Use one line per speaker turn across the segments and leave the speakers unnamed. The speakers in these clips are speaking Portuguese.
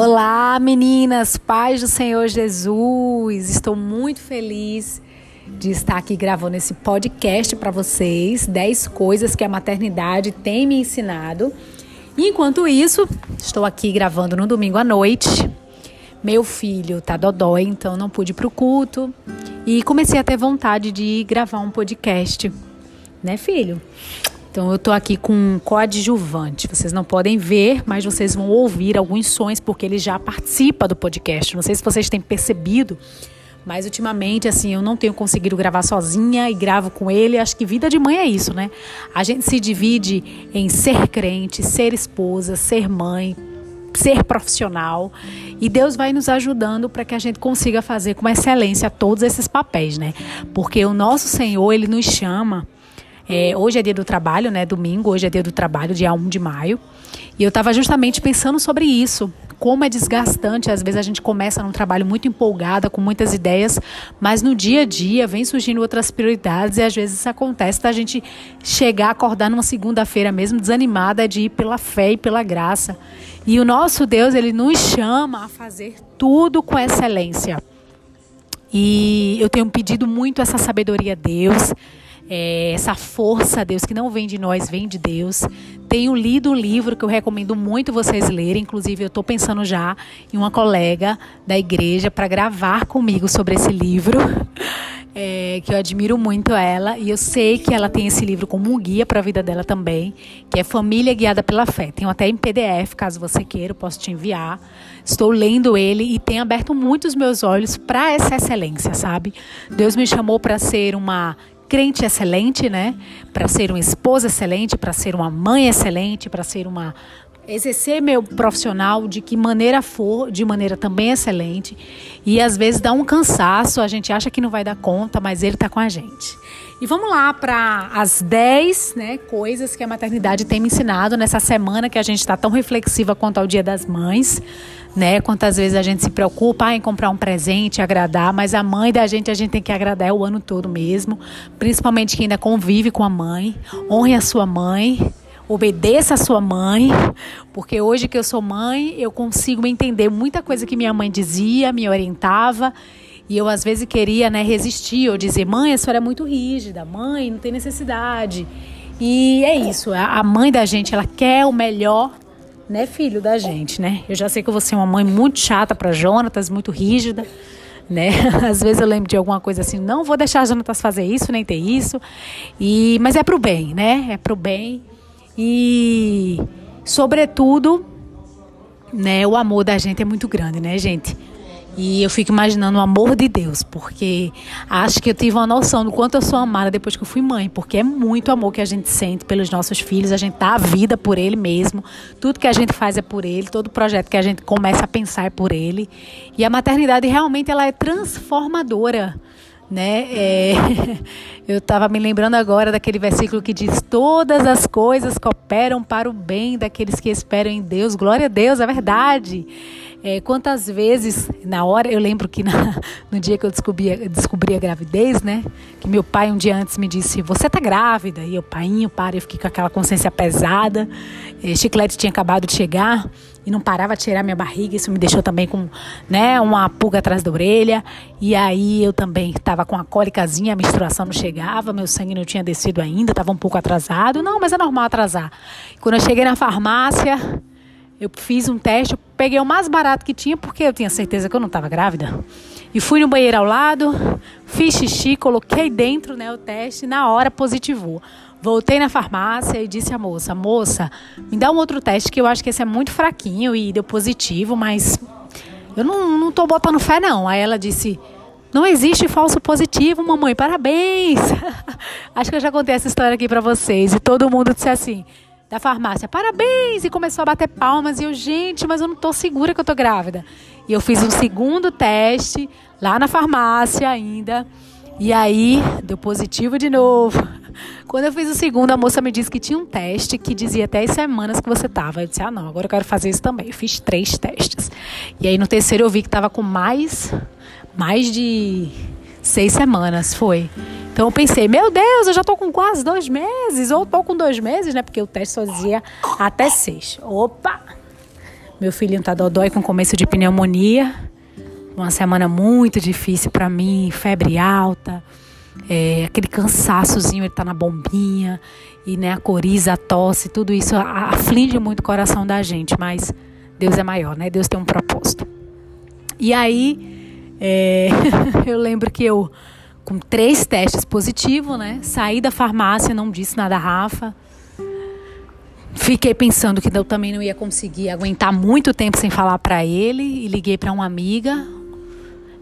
Olá, meninas, paz do Senhor Jesus. Estou muito feliz de estar aqui gravando esse podcast para vocês. 10 coisas que a maternidade tem me ensinado. E enquanto isso, estou aqui gravando no domingo à noite. Meu filho tá dodói, então não pude ir pro culto. E comecei a ter vontade de gravar um podcast. Né, filho? Então eu estou aqui com um coadjuvante. Vocês não podem ver, mas vocês vão ouvir alguns sons porque ele já participa do podcast. Não sei se vocês têm percebido, mas ultimamente assim eu não tenho conseguido gravar sozinha e gravo com ele. Acho que vida de mãe é isso, né? A gente se divide em ser crente, ser esposa, ser mãe, ser profissional e Deus vai nos ajudando para que a gente consiga fazer com excelência todos esses papéis, né? Porque o nosso Senhor, ele nos chama é, hoje é dia do trabalho, né? Domingo, hoje é dia do trabalho, dia 1 de maio. E eu estava justamente pensando sobre isso. Como é desgastante, às vezes a gente começa num trabalho muito empolgada, com muitas ideias, mas no dia a dia vem surgindo outras prioridades e às vezes isso acontece da gente chegar, acordar numa segunda-feira mesmo desanimada de ir pela fé e pela graça. E o nosso Deus, ele nos chama a fazer tudo com excelência. E eu tenho pedido muito essa sabedoria a Deus é, essa força, Deus, que não vem de nós, vem de Deus. Tenho lido um livro que eu recomendo muito vocês lerem, inclusive eu estou pensando já em uma colega da igreja para gravar comigo sobre esse livro. É, que eu admiro muito ela e eu sei que ela tem esse livro como um guia para a vida dela também, que é Família Guiada pela Fé. Tenho até em PDF, caso você queira, eu posso te enviar. Estou lendo ele e tem aberto muito os meus olhos para essa excelência, sabe? Deus me chamou para ser uma crente excelente, né? Para ser uma esposa excelente, para ser uma mãe excelente, para ser uma exercer meu profissional de que maneira for, de maneira também excelente. E às vezes dá um cansaço, a gente acha que não vai dar conta, mas ele está com a gente. E vamos lá para as 10 né, coisas que a maternidade tem me ensinado nessa semana que a gente está tão reflexiva quanto ao Dia das Mães né? Quantas vezes a gente se preocupa em comprar um presente, agradar, mas a mãe da gente a gente tem que agradar o ano todo mesmo, principalmente quem ainda convive com a mãe. Honre a sua mãe, obedeça a sua mãe, porque hoje que eu sou mãe, eu consigo entender muita coisa que minha mãe dizia, me orientava. E eu às vezes queria, né, resistir ou dizer: "Mãe, a senhora é muito rígida, mãe, não tem necessidade". E é isso, a mãe da gente, ela quer o melhor né, filho da gente, né? Eu já sei que eu vou ser uma mãe muito chata para Jonatas, muito rígida, né? Às vezes eu lembro de alguma coisa assim, não vou deixar Jonatas fazer isso, nem ter isso. E mas é pro bem, né? É pro bem. E sobretudo, né, o amor da gente é muito grande, né, gente? E eu fico imaginando o amor de Deus, porque acho que eu tive uma noção do quanto eu sou amada depois que eu fui mãe, porque é muito amor que a gente sente pelos nossos filhos, a gente dá a vida por ele mesmo, tudo que a gente faz é por ele, todo projeto que a gente começa a pensar é por ele. E a maternidade realmente ela é transformadora né? É, eu estava me lembrando agora daquele versículo que diz: Todas as coisas cooperam para o bem daqueles que esperam em Deus. Glória a Deus, é verdade. É, quantas vezes, na hora, eu lembro que na, no dia que eu descobri, descobri a gravidez, né? Que meu pai um dia antes me disse: Você tá grávida? E eu, painho, para, eu fiquei com aquela consciência pesada. É, chiclete tinha acabado de chegar e não parava de tirar minha barriga. Isso me deixou também com né, uma pulga atrás da orelha. E aí eu também estava com a cólicazinha, a menstruação não chegava, meu sangue não tinha descido ainda, estava um pouco atrasado. Não, mas é normal atrasar. Quando eu cheguei na farmácia, eu fiz um teste, peguei o mais barato que tinha, porque eu tinha certeza que eu não estava grávida. E fui no banheiro ao lado, fiz xixi, coloquei dentro né, o teste na hora positivou. Voltei na farmácia e disse à moça: Moça, me dá um outro teste que eu acho que esse é muito fraquinho e deu positivo, mas eu não, não tô botando fé, não. Aí ela disse: Não existe falso positivo, mamãe, parabéns. acho que eu já contei essa história aqui para vocês e todo mundo disse assim da farmácia, parabéns! E começou a bater palmas. E eu, gente, mas eu não tô segura que eu tô grávida. E eu fiz um segundo teste lá na farmácia ainda. E aí, deu positivo de novo. Quando eu fiz o segundo, a moça me disse que tinha um teste que dizia até as semanas que você tava. Eu disse, ah, não, agora eu quero fazer isso também. Eu fiz três testes. E aí, no terceiro, eu vi que tava com mais, mais de seis semanas. Foi. Então eu pensei, meu Deus, eu já tô com quase dois meses, ou tô com dois meses, né? Porque o teste só dizia até seis. Opa! Meu filhinho tá dodói com começo de pneumonia. Uma semana muito difícil para mim, febre alta, é, aquele cansaçozinho, ele tá na bombinha, e né, a coriza, a tosse, tudo isso aflige muito o coração da gente, mas Deus é maior, né? Deus tem um propósito. E aí, é, eu lembro que eu, com três testes positivos, né? Saí da farmácia, não disse nada a Rafa. Fiquei pensando que eu também não ia conseguir aguentar muito tempo sem falar para ele e liguei para uma amiga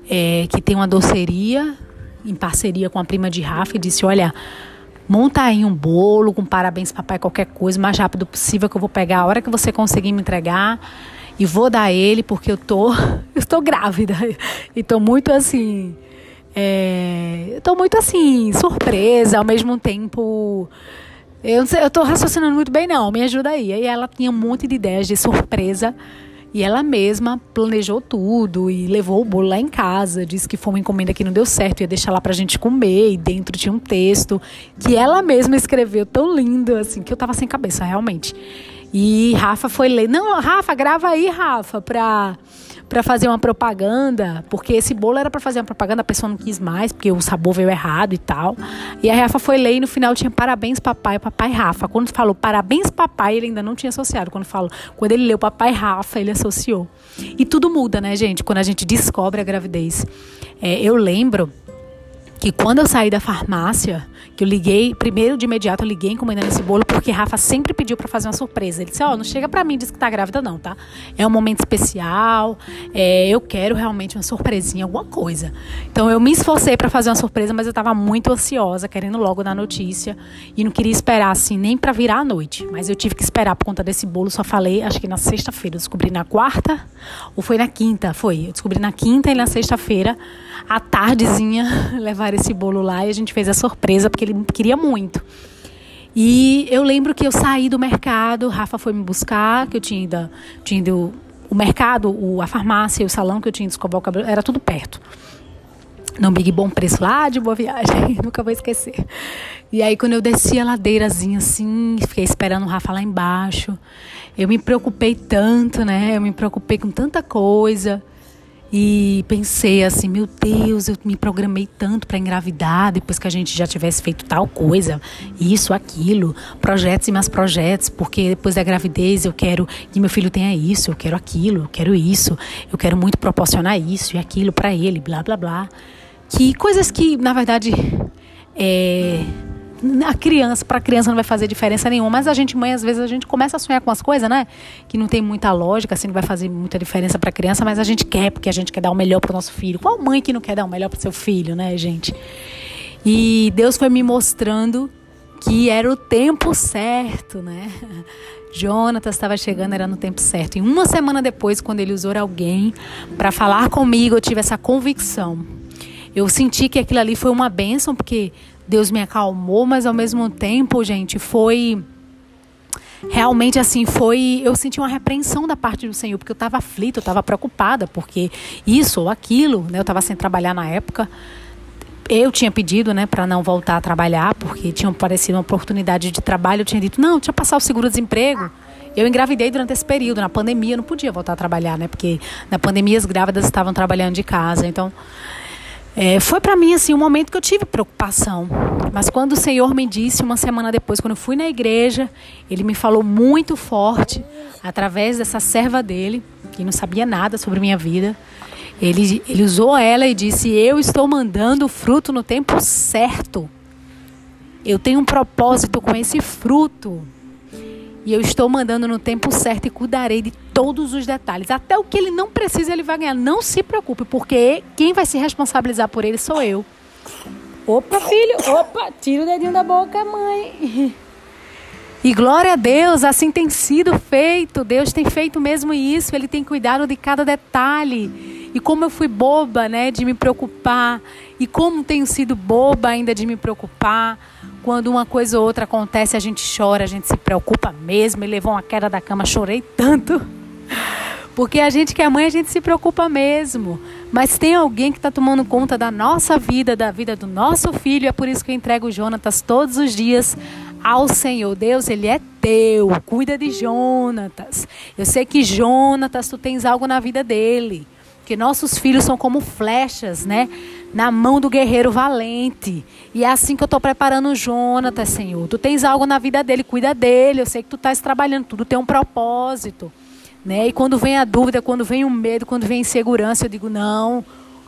é, que tem uma doceria em parceria com a prima de Rafa e disse: Olha, monta aí um bolo com parabéns papai qualquer coisa, o mais rápido possível que eu vou pegar a hora que você conseguir me entregar e vou dar ele porque eu tô eu estou grávida e tô muito assim é, tô muito assim surpresa ao mesmo tempo eu não sei, eu tô raciocinando muito bem não me ajuda aí aí ela tinha um monte de ideias de surpresa e ela mesma planejou tudo e levou o bolo lá em casa. Disse que foi uma encomenda que não deu certo, ia deixar lá pra gente comer. E dentro tinha um texto que ela mesma escreveu tão lindo, assim, que eu tava sem cabeça, realmente. E Rafa foi ler. Não, Rafa, grava aí, Rafa, pra para fazer uma propaganda, porque esse bolo era para fazer uma propaganda, a pessoa não quis mais, porque o sabor veio errado e tal. E a Rafa foi ler e no final tinha parabéns papai, papai Rafa. Quando falou parabéns papai, ele ainda não tinha associado. Quando falou, quando ele leu papai Rafa, ele associou. E tudo muda, né, gente? Quando a gente descobre a gravidez. É, eu lembro que quando eu saí da farmácia, que eu liguei, primeiro de imediato eu liguei encomendando esse bolo, porque Rafa sempre pediu para fazer uma surpresa. Ele disse: Ó, oh, não chega para mim e diz que tá grávida, não, tá? É um momento especial, é, eu quero realmente uma surpresinha, alguma coisa. Então eu me esforcei para fazer uma surpresa, mas eu tava muito ansiosa, querendo logo dar notícia, e não queria esperar assim, nem para virar a noite. Mas eu tive que esperar por conta desse bolo, só falei, acho que na sexta-feira. Eu descobri na quarta, ou foi na quinta? Foi. Eu descobri na quinta e na sexta-feira, à tardezinha, levar esse bolo lá e a gente fez a surpresa, porque ele queria muito. E eu lembro que eu saí do mercado, Rafa foi me buscar, que eu tinha ido, tinha ido o mercado, o, a farmácia e o salão que eu tinha de escovar o cabelo, era tudo perto. No Big Bom Preço lá de Boa Viagem, nunca vou esquecer. E aí quando eu desci a ladeirazinha assim, fiquei esperando o Rafa lá embaixo, eu me preocupei tanto, né? Eu me preocupei com tanta coisa. E pensei assim, meu Deus, eu me programei tanto para engravidar depois que a gente já tivesse feito tal coisa, isso, aquilo, projetos e mais projetos, porque depois da gravidez eu quero que meu filho tenha isso, eu quero aquilo, eu quero isso, eu quero muito proporcionar isso e aquilo para ele, blá blá blá. Que coisas que, na verdade, é, a criança, para a criança não vai fazer diferença nenhuma, mas a gente, mãe, às vezes a gente começa a sonhar com as coisas, né? Que não tem muita lógica, assim, não vai fazer muita diferença para a criança, mas a gente quer, porque a gente quer dar o melhor para o nosso filho. Qual mãe que não quer dar o melhor para seu filho, né, gente? E Deus foi me mostrando que era o tempo certo, né? Jonatas estava chegando, era no tempo certo. E uma semana depois, quando ele usou alguém para falar comigo, eu tive essa convicção. Eu senti que aquilo ali foi uma bênção, porque Deus me acalmou, mas ao mesmo tempo, gente, foi realmente assim foi eu senti uma repreensão da parte do Senhor porque eu estava aflita eu estava preocupada porque isso ou aquilo né eu estava sem trabalhar na época. Eu tinha pedido né para não voltar a trabalhar porque tinha aparecido uma oportunidade de trabalho eu tinha dito não eu passar o seguro desemprego eu engravidei durante esse período na pandemia eu não podia voltar a trabalhar né porque na pandemia as grávidas estavam trabalhando de casa então é, foi para mim assim um momento que eu tive preocupação. Mas quando o Senhor me disse uma semana depois, quando eu fui na igreja, Ele me falou muito forte através dessa serva dele, que não sabia nada sobre minha vida. Ele, ele usou ela e disse: Eu estou mandando o fruto no tempo certo. Eu tenho um propósito com esse fruto. E eu estou mandando no tempo certo e cuidarei de todos os detalhes. Até o que ele não precisa, ele vai ganhar. Não se preocupe, porque quem vai se responsabilizar por ele sou eu. Opa, filho, opa, tira o dedinho da boca, mãe. E glória a Deus, assim tem sido feito. Deus tem feito mesmo isso. Ele tem cuidado de cada detalhe. E como eu fui boba, né, de me preocupar. E como tenho sido boba ainda de me preocupar. Quando uma coisa ou outra acontece, a gente chora, a gente se preocupa mesmo. E levou uma queda da cama, chorei tanto. Porque a gente que é mãe, a gente se preocupa mesmo. Mas tem alguém que está tomando conta da nossa vida, da vida do nosso filho. É por isso que eu entrego o Jonatas todos os dias ao Senhor. Deus, Ele é teu. Cuida de Jonatas. Eu sei que Jonatas, tu tens algo na vida dele. Que nossos filhos são como flechas, né? Na mão do guerreiro valente. E é assim que eu estou preparando o Jonatas, Senhor. Tu tens algo na vida dele, cuida dele. Eu sei que tu estás trabalhando, tudo tem um propósito. Né? E quando vem a dúvida, quando vem o medo, quando vem a insegurança, eu digo: não,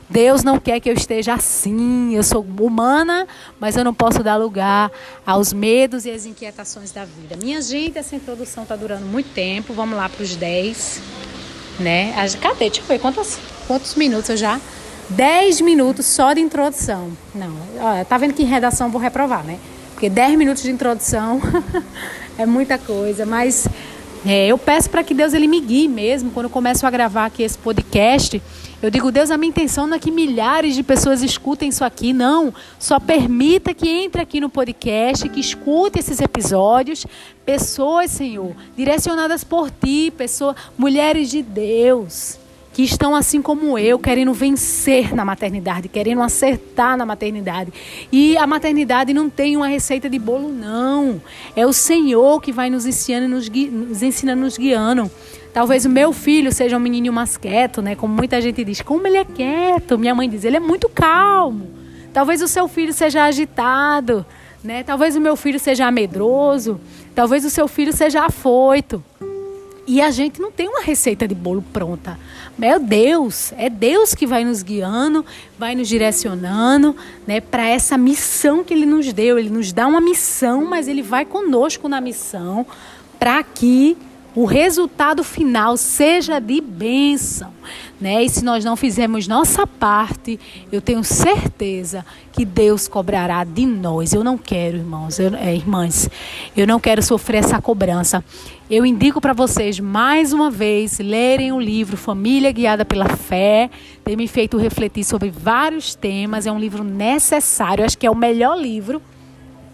Deus não quer que eu esteja assim. Eu sou humana, mas eu não posso dar lugar aos medos e às inquietações da vida. Minha gente, essa introdução está durando muito tempo. Vamos lá para os 10. Né? Cadê? Deixa eu ver quantos, quantos minutos eu já. 10 minutos só de introdução. Não, olha, tá vendo que em redação vou reprovar, né? Porque 10 minutos de introdução é muita coisa, mas é, eu peço para que Deus ele me guie mesmo quando eu começo a gravar aqui esse podcast eu digo, Deus, a minha intenção não é que milhares de pessoas escutem isso aqui, não. Só permita que entre aqui no podcast, que escute esses episódios. Pessoas, Senhor, direcionadas por ti, pessoas, mulheres de Deus que estão assim como eu, querendo vencer na maternidade, querendo acertar na maternidade. E a maternidade não tem uma receita de bolo, não. É o Senhor que vai nos ensinando, nos, gui nos ensinando, nos guiando. Talvez o meu filho seja um menino mais quieto, né? Como muita gente diz, como ele é quieto. Minha mãe diz, ele é muito calmo. Talvez o seu filho seja agitado, né? Talvez o meu filho seja medroso. Talvez o seu filho seja afoito. E a gente não tem uma receita de bolo pronta. Meu Deus, é Deus que vai nos guiando, vai nos direcionando, né, para essa missão que ele nos deu. Ele nos dá uma missão, mas ele vai conosco na missão para que o resultado final seja de bênção. Né? E se nós não fizermos nossa parte, eu tenho certeza que Deus cobrará de nós. Eu não quero, irmãos, eu, é, irmãs, eu não quero sofrer essa cobrança. Eu indico para vocês mais uma vez lerem o livro Família Guiada pela Fé. Tem me feito refletir sobre vários temas. É um livro necessário. Acho que é o melhor livro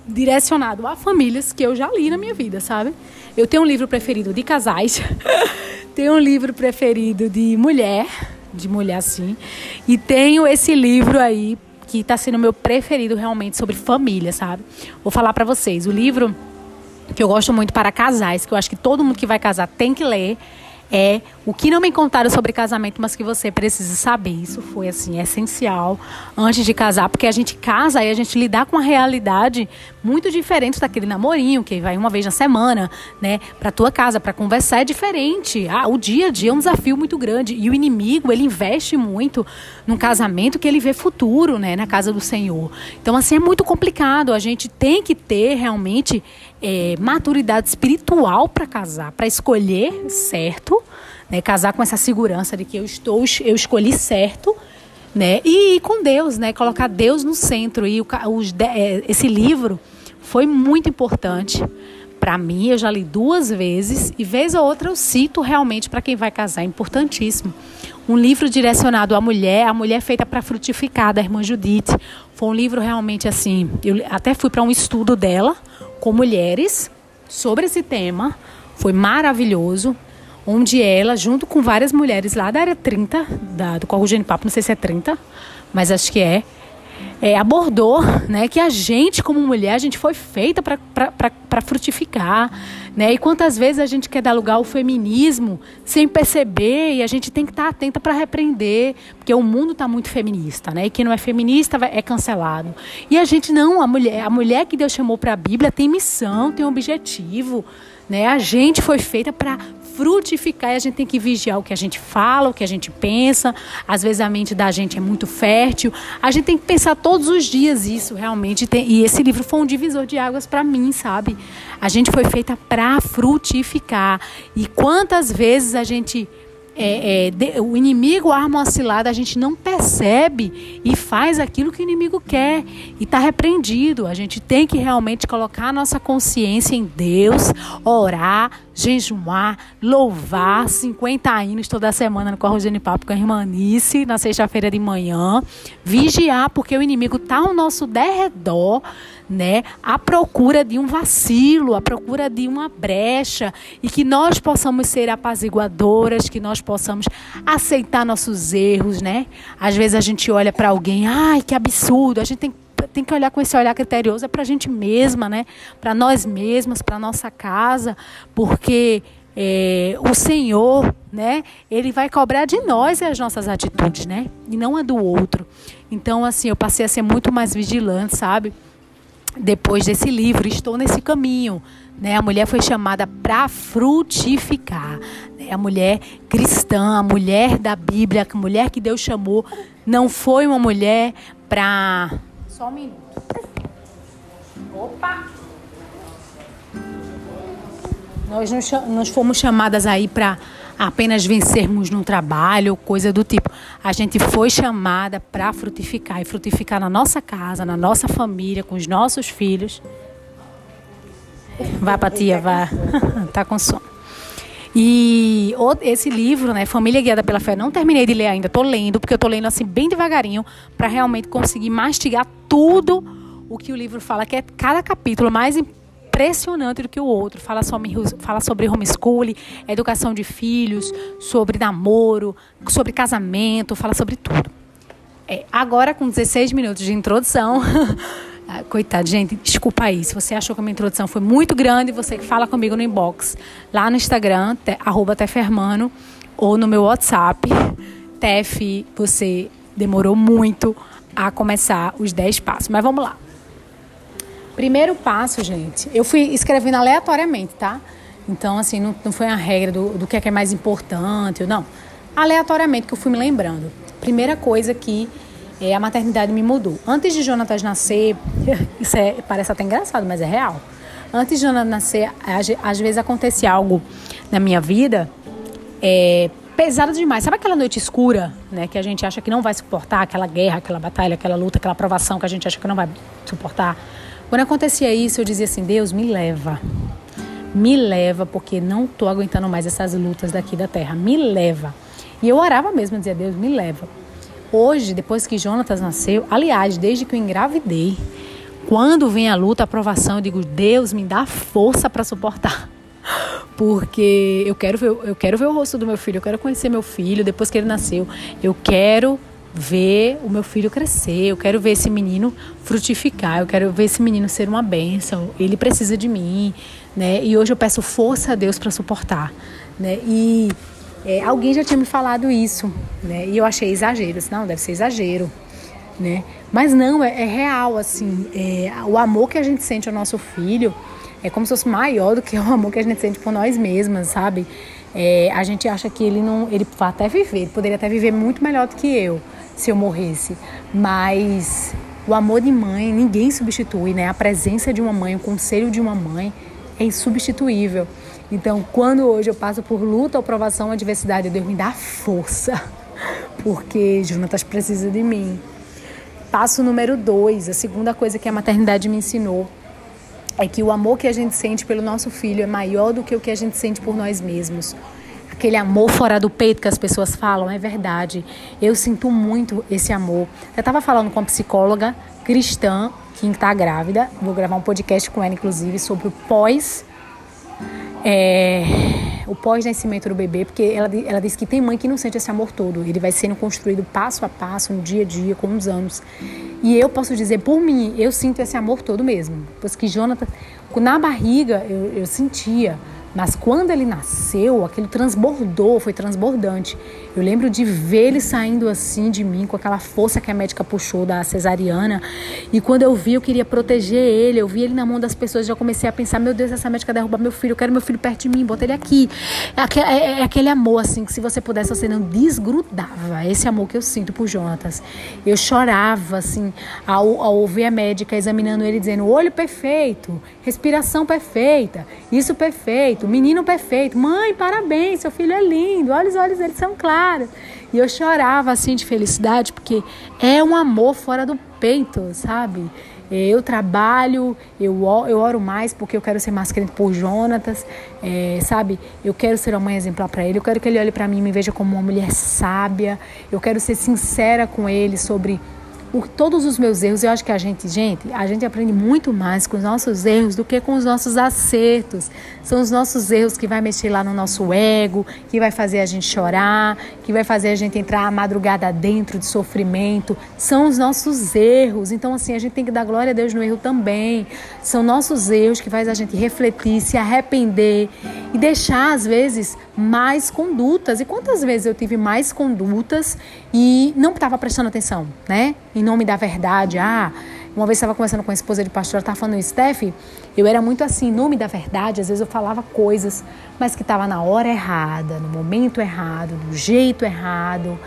direcionado a famílias que eu já li na minha vida, sabe? Eu tenho um livro preferido de casais, tenho um livro preferido de mulher, de mulher assim, e tenho esse livro aí que está sendo meu preferido realmente sobre família, sabe? Vou falar para vocês, o livro que eu gosto muito para casais, que eu acho que todo mundo que vai casar tem que ler, é o que não me contaram sobre casamento, mas que você precisa saber. Isso foi assim essencial antes de casar, porque a gente casa e a gente lidar com uma realidade muito diferente daquele namorinho que vai uma vez na semana, né, para tua casa para conversar é diferente. Ah, o dia a dia é um desafio muito grande e o inimigo ele investe muito num casamento que ele vê futuro, né, na casa do Senhor. Então assim é muito complicado. A gente tem que ter realmente é, maturidade espiritual para casar, para escolher certo, né? Casar com essa segurança de que eu estou, eu escolhi certo, né? E ir com Deus, né? Colocar Deus no centro. E o, os, é, esse livro foi muito importante para mim. Eu já li duas vezes e vez ou outra eu cito realmente para quem vai casar. É importantíssimo. Um livro direcionado à mulher, a mulher feita para frutificar, da irmã Judite. Foi um livro realmente assim. Eu até fui para um estudo dela com mulheres sobre esse tema. Foi maravilhoso. Onde ela, junto com várias mulheres lá da área 30, da, do Corro Papo, não sei se é 30, mas acho que é, é, abordou né, que a gente, como mulher, a gente foi feita para frutificar. Né? E quantas vezes a gente quer dar lugar ao feminismo sem perceber e a gente tem que estar atenta para repreender, porque o mundo está muito feminista, né? E quem não é feminista é cancelado. E a gente não, a mulher, a mulher que Deus chamou para a Bíblia tem missão, tem objetivo. Né? A gente foi feita para frutificar e a gente tem que vigiar o que a gente fala, o que a gente pensa. Às vezes a mente da gente é muito fértil. A gente tem que pensar todos os dias isso realmente. E esse livro foi um divisor de águas para mim, sabe? A gente foi feita para frutificar. E quantas vezes a gente é, é, de, o inimigo arma uma cilada, a gente não percebe e faz aquilo que o inimigo quer. E está repreendido. A gente tem que realmente colocar a nossa consciência em Deus, orar, jejuar, louvar. 50 hinos toda semana no Corro de Papo com a irmã Nice, na sexta-feira de manhã, vigiar, porque o inimigo está ao nosso derredor né, à procura de um vacilo, à procura de uma brecha e que nós possamos ser apaziguadoras, que nós possamos aceitar nossos erros, né? Às vezes a gente olha para alguém, ai, que absurdo, a gente tem tem que olhar com esse olhar criterioso é para a gente mesma, né? Para nós mesmas, para nossa casa, porque é, o Senhor, né? Ele vai cobrar de nós as nossas atitudes, né? E não a do outro. Então, assim, eu passei a ser muito mais vigilante, sabe? Depois desse livro, estou nesse caminho. Né? A mulher foi chamada para frutificar. Né? A mulher cristã, a mulher da Bíblia, a mulher que Deus chamou, não foi uma mulher para. Só um minuto. Opa! Nós nós fomos chamadas aí para apenas vencermos no trabalho, coisa do tipo. A gente foi chamada para frutificar e frutificar na nossa casa, na nossa família, com os nossos filhos. Pra tia, vai. tá com sono. E esse livro, né, Família Guiada pela Fé, não terminei de ler ainda, tô lendo, porque eu tô lendo assim bem devagarinho para realmente conseguir mastigar tudo o que o livro fala, que é cada capítulo mais impressionante do que o outro. Fala sobre, fala sobre homeschooling, educação de filhos, sobre namoro, sobre casamento, fala sobre tudo. É, agora, com 16 minutos de introdução, ah, coitado, gente, desculpa aí. Se você achou que a minha introdução foi muito grande, você fala comigo no inbox, lá no Instagram, te, arroba Tefermano, ou no meu WhatsApp. Tef, você demorou muito a começar os 10 passos. Mas vamos lá. Primeiro passo, gente, eu fui escrevendo aleatoriamente, tá? Então, assim, não, não foi a regra do, do que é, que é mais importante, não. Aleatoriamente que eu fui me lembrando. Primeira coisa que é, a maternidade me mudou. Antes de Jonatas nascer, isso é, parece até engraçado, mas é real. Antes de Jonatas nascer, às vezes acontecia algo na minha vida é, pesado demais. Sabe aquela noite escura, né? Que a gente acha que não vai suportar, aquela guerra, aquela batalha, aquela luta, aquela provação que a gente acha que não vai suportar? Quando acontecia isso, eu dizia assim: Deus, me leva. Me leva, porque não estou aguentando mais essas lutas daqui da terra. Me leva. E eu orava mesmo, dizia: Deus, me leva. Hoje, depois que Jonatas nasceu, aliás, desde que eu engravidei, quando vem a luta, a aprovação, eu digo: Deus, me dá força para suportar. Porque eu quero, ver, eu quero ver o rosto do meu filho, eu quero conhecer meu filho depois que ele nasceu. Eu quero ver o meu filho crescer, eu quero ver esse menino frutificar, eu quero ver esse menino ser uma bênção, ele precisa de mim, né? E hoje eu peço força a Deus para suportar, né? E é, alguém já tinha me falado isso, né? E eu achei exagero, disse, não, deve ser exagero, né? Mas não, é, é real, assim, é, o amor que a gente sente ao nosso filho é como se fosse maior do que o amor que a gente sente por nós mesmas, sabe? É, a gente acha que ele não, ele vai até viver, ele poderia até viver muito melhor do que eu, se eu morresse. Mas o amor de mãe ninguém substitui, né? A presença de uma mãe, o conselho de uma mãe é insubstituível. Então, quando hoje eu passo por luta, aprovação, adversidade, Deus me dá força, porque Jonatas precisa de mim. Passo número dois, a segunda coisa que a maternidade me ensinou é que o amor que a gente sente pelo nosso filho é maior do que o que a gente sente por nós mesmos aquele amor fora do peito que as pessoas falam, é verdade. Eu sinto muito esse amor. Eu estava falando com uma psicóloga cristã que está grávida, vou gravar um podcast com ela, inclusive, sobre o pós. É, o pós-nascimento do bebê, porque ela, ela disse que tem mãe que não sente esse amor todo. Ele vai sendo construído passo a passo, no dia a dia, com os anos. E eu posso dizer, por mim, eu sinto esse amor todo mesmo. Pois que Jonathan, na barriga, eu, eu sentia mas quando ele nasceu, aquilo transbordou, foi transbordante. Eu lembro de ver ele saindo assim de mim, com aquela força que a médica puxou da cesariana. E quando eu vi, eu queria proteger ele. Eu vi ele na mão das pessoas, já comecei a pensar: meu Deus, essa médica derruba meu filho, eu quero meu filho perto de mim, bota ele aqui. É aquele, é, é aquele amor, assim, que se você pudesse, você não desgrudava. Esse amor que eu sinto por Jonatas. Eu chorava, assim, ao, ao ouvir a médica examinando ele, dizendo: olho perfeito, respiração perfeita, isso perfeito, menino perfeito. Mãe, parabéns, seu filho é lindo, olha os olhos dele são claros e eu chorava assim de felicidade, porque é um amor fora do peito, sabe? Eu trabalho, eu, eu oro mais porque eu quero ser mais crente por Jonatas, é, sabe? Eu quero ser uma mãe exemplar para ele, eu quero que ele olhe para mim e me veja como uma mulher sábia, eu quero ser sincera com ele sobre por todos os meus erros. Eu acho que a gente, gente, a gente aprende muito mais com os nossos erros do que com os nossos acertos. São os nossos erros que vai mexer lá no nosso ego, que vai fazer a gente chorar, que vai fazer a gente entrar a madrugada dentro de sofrimento. São os nossos erros. Então, assim, a gente tem que dar glória a Deus no erro também. São nossos erros que faz a gente refletir, se arrepender e deixar, às vezes, mais condutas. E quantas vezes eu tive mais condutas e não estava prestando atenção, né? Em nome da verdade. Ah, uma vez estava conversando com a esposa de pastor, estava falando, Steph, eu era muito assim, nome da verdade, às vezes eu falava coisas, mas que estava na hora errada, no momento errado, do jeito errado,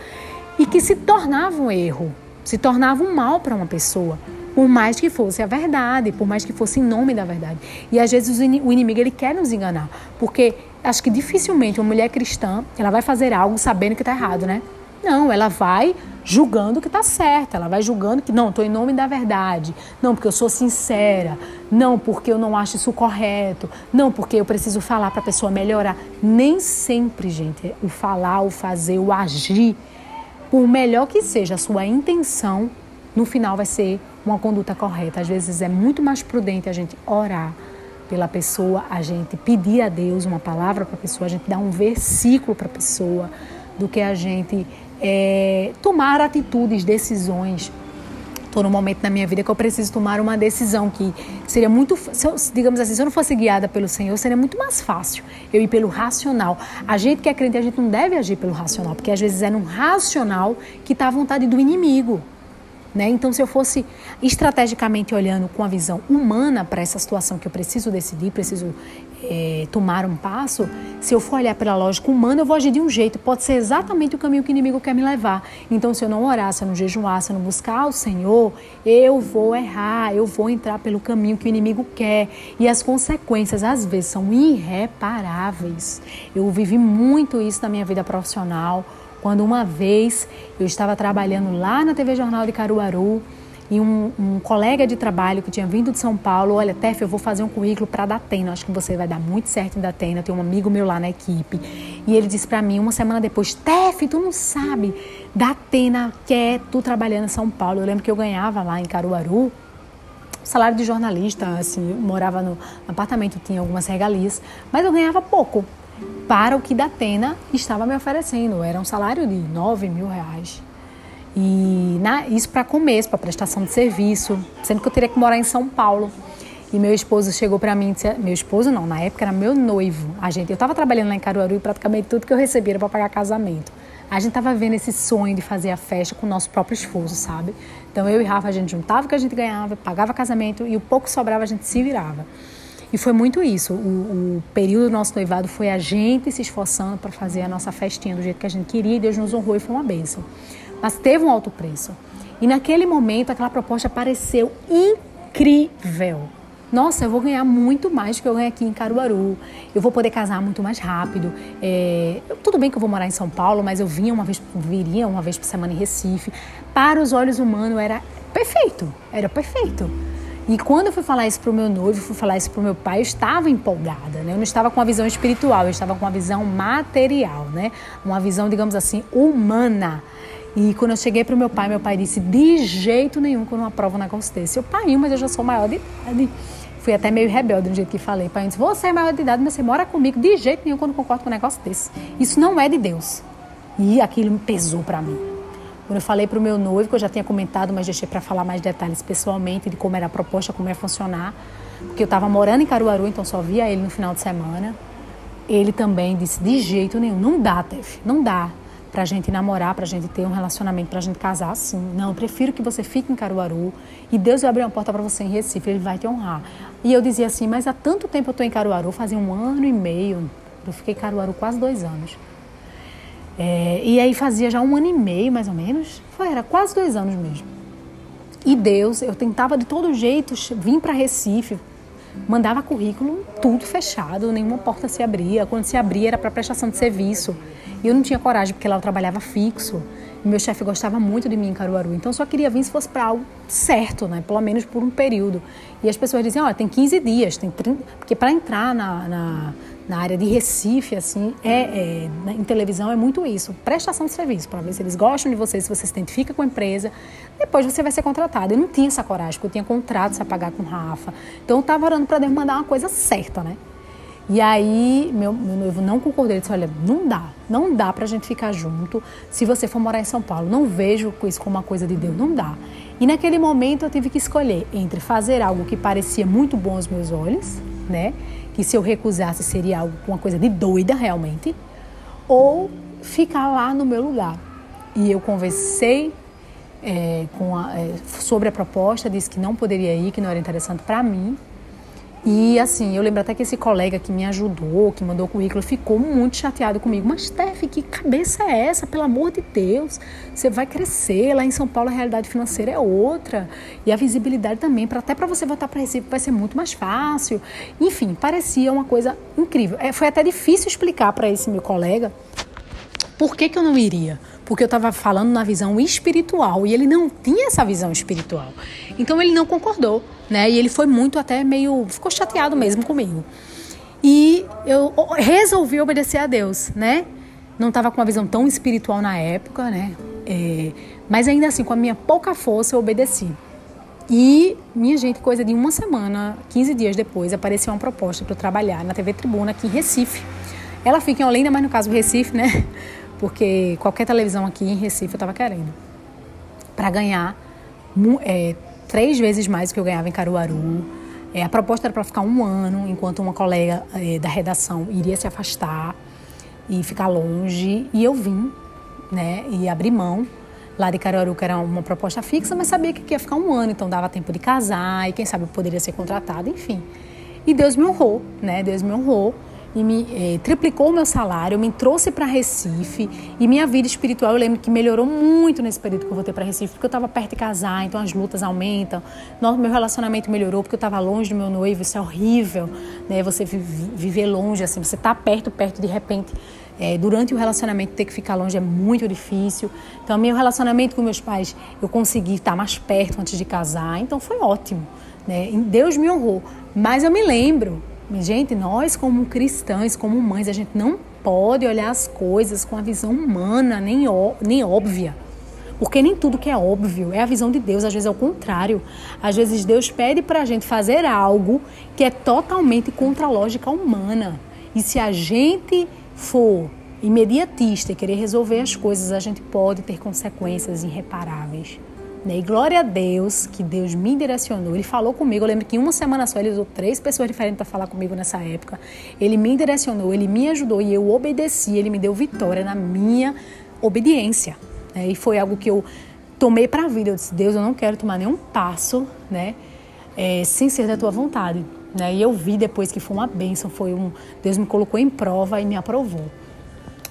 e que se tornava um erro, se tornava um mal para uma pessoa, por mais que fosse a verdade, por mais que fosse em nome da verdade. E às vezes o inimigo ele quer nos enganar, porque acho que dificilmente uma mulher cristã, ela vai fazer algo sabendo que está errado, né? Não, ela vai julgando que está certa, ela vai julgando que não, estou em nome da verdade, não, porque eu sou sincera, não, porque eu não acho isso correto, não, porque eu preciso falar para a pessoa melhorar. Nem sempre, gente, o falar, o fazer, o agir, por melhor que seja a sua intenção, no final vai ser uma conduta correta. Às vezes é muito mais prudente a gente orar pela pessoa, a gente pedir a Deus uma palavra para a pessoa, a gente dar um versículo para a pessoa, do que a gente é, tomar atitudes, decisões. Estou num momento na minha vida que eu preciso tomar uma decisão que seria muito, se eu, digamos assim, se eu não fosse guiada pelo Senhor, seria muito mais fácil eu ir pelo racional. A gente que é crente, a gente não deve agir pelo racional, porque às vezes é no racional que está a vontade do inimigo. Né? Então, se eu fosse estrategicamente olhando com a visão humana para essa situação que eu preciso decidir, preciso é, tomar um passo, se eu for olhar pela lógica humana, eu vou agir de um jeito. Pode ser exatamente o caminho que o inimigo quer me levar. Então, se eu não orar, se eu não jejuar, se eu não buscar o Senhor, eu vou errar, eu vou entrar pelo caminho que o inimigo quer. E as consequências, às vezes, são irreparáveis. Eu vivi muito isso na minha vida profissional, quando uma vez eu estava trabalhando lá na TV Jornal de Caruaru e um, um, colega de trabalho que tinha vindo de São Paulo, olha, Tef, eu vou fazer um currículo para a Datena, acho que você vai dar muito certo em Datena, tenho um amigo meu lá na equipe. E ele disse para mim, uma semana depois, Tef, tu não sabe, Datena quer tu trabalhando em São Paulo. Eu lembro que eu ganhava lá em Caruaru, salário de jornalista, assim, morava no apartamento, tinha algumas regalias, mas eu ganhava pouco para o que Datena estava me oferecendo. Era um salário de 9 mil reais. E na, isso para começo, para prestação de serviço, sendo que eu teria que morar em São Paulo. E meu esposo chegou para mim, disse, meu esposo não, na época era meu noivo. A gente, eu estava trabalhando lá em Caruaru e praticamente tudo que eu recebia era para pagar casamento. A gente estava vendo esse sonho de fazer a festa com o nosso próprio esforço, sabe? Então eu e Rafa a gente juntava o que a gente ganhava, pagava casamento e o pouco sobrava a gente se virava. E foi muito isso. O, o, período do nosso noivado foi a gente se esforçando para fazer a nossa festinha do jeito que a gente queria e Deus nos honrou e foi uma bênção mas teve um alto preço. E naquele momento aquela proposta pareceu incrível. Nossa, eu vou ganhar muito mais que eu ganho aqui em Caruaru. Eu vou poder casar muito mais rápido. É, tudo bem que eu vou morar em São Paulo, mas eu vinha uma vez, viria uma vez por semana em Recife. Para os olhos humanos era perfeito, era perfeito. E quando eu fui falar isso para o meu noivo, fui falar isso para o meu pai, eu estava empolgada, né? Eu não estava com uma visão espiritual, eu estava com uma visão material, né? Uma visão, digamos assim, humana. E quando eu cheguei para o meu pai, meu pai disse: de jeito nenhum que eu não aprovo negócio desse. Eu, pai, mas eu já sou maior de idade. Fui até meio rebelde no jeito que falei. Pai disse: você é maior de idade, mas você mora comigo. De jeito nenhum que eu concordo com um negócio desse. Isso não é de Deus. E aquilo pesou para mim. Quando eu falei para o meu noivo, que eu já tinha comentado, mas deixei para falar mais detalhes pessoalmente de como era a proposta, como ia funcionar, porque eu estava morando em Caruaru, então só via ele no final de semana. Ele também disse: de jeito nenhum, não dá, Tef, não dá para a gente namorar, para a gente ter um relacionamento, para a gente casar assim. Não, eu prefiro que você fique em Caruaru e Deus vai abrir uma porta para você em Recife, Ele vai te honrar. E eu dizia assim, mas há tanto tempo eu estou em Caruaru, fazia um ano e meio, eu fiquei em Caruaru quase dois anos. É, e aí fazia já um ano e meio, mais ou menos, foi, era quase dois anos mesmo. E Deus, eu tentava de todo jeito vir para Recife, mandava currículo, tudo fechado, nenhuma porta se abria. Quando se abria era para prestação de serviço. E eu não tinha coragem, porque lá eu trabalhava fixo. Meu chefe gostava muito de mim em Caruaru. Então eu só queria vir se fosse para algo certo, né? Pelo menos por um período. E as pessoas diziam, olha, tem 15 dias, tem 30... porque para entrar na, na na área de Recife, assim, é, é, em televisão é muito isso. Prestação de serviço, para ver se eles gostam de você, se você se identifica com a empresa. Depois você vai ser contratado. Eu não tinha essa coragem, porque eu tinha contratos a pagar com Rafa. Então eu estava orando para Deus mandar uma coisa certa, né? E aí, meu, meu noivo não concordou. Ele disse: Olha, não dá, não dá pra gente ficar junto se você for morar em São Paulo. Não vejo isso como uma coisa de Deus, não dá. E naquele momento eu tive que escolher entre fazer algo que parecia muito bom aos meus olhos, né? Que se eu recusasse seria algo, uma coisa de doida realmente, ou ficar lá no meu lugar. E eu conversei é, a, é, sobre a proposta, disse que não poderia ir, que não era interessante para mim. E assim, eu lembro até que esse colega que me ajudou, que mandou o currículo, ficou muito chateado comigo. Mas, Steph, que cabeça é essa? Pelo amor de Deus, você vai crescer. Lá em São Paulo a realidade financeira é outra. E a visibilidade também, pra, até para você voltar para Recife, vai ser muito mais fácil. Enfim, parecia uma coisa incrível. É, foi até difícil explicar para esse meu colega por que, que eu não iria porque eu estava falando na visão espiritual e ele não tinha essa visão espiritual. Então ele não concordou, né? E ele foi muito até meio ficou chateado mesmo comigo. E eu resolvi obedecer a Deus, né? Não estava com uma visão tão espiritual na época, né? É, mas ainda assim, com a minha pouca força, eu obedeci. E, minha gente, coisa de uma semana, 15 dias depois, apareceu uma proposta para eu trabalhar na TV Tribuna aqui em Recife. Ela fica em Olinda, mas no caso Recife, né? Porque qualquer televisão aqui em Recife eu estava querendo. Para ganhar é, três vezes mais do que eu ganhava em Caruaru. É, a proposta era para ficar um ano, enquanto uma colega é, da redação iria se afastar e ficar longe. E eu vim, né, e abri mão lá de Caruaru, que era uma proposta fixa, mas sabia que ia ficar um ano, então dava tempo de casar e quem sabe eu poderia ser contratada, enfim. E Deus me honrou, né? Deus me honrou e me eh, triplicou o meu salário, me trouxe para Recife e minha vida espiritual eu lembro que melhorou muito nesse período que eu voltei para Recife, porque eu estava perto de casar, então as lutas aumentam. Meu relacionamento melhorou porque eu estava longe do meu noivo, isso é horrível, né? Você viver longe assim, você tá perto, perto de repente. É, durante o relacionamento ter que ficar longe é muito difícil. Então, meu relacionamento com meus pais, eu consegui estar mais perto antes de casar, então foi ótimo. Né? Deus me honrou. Mas eu me lembro Gente, nós como cristãs, como mães, a gente não pode olhar as coisas com a visão humana, nem, nem óbvia. Porque nem tudo que é óbvio é a visão de Deus, às vezes é o contrário. Às vezes Deus pede para a gente fazer algo que é totalmente contra a lógica humana. E se a gente for imediatista e querer resolver as coisas, a gente pode ter consequências irreparáveis. Né? E glória a Deus que Deus me direcionou. Ele falou comigo. Eu lembro que em uma semana só ele usou três pessoas diferentes para falar comigo nessa época. Ele me direcionou, ele me ajudou e eu obedeci. Ele me deu vitória na minha obediência. Né? E foi algo que eu tomei para a vida. Eu disse: Deus, eu não quero tomar nenhum passo, né? É, sem ser da tua vontade. Né? E eu vi depois que foi uma bênção, foi um Deus me colocou em prova e me aprovou.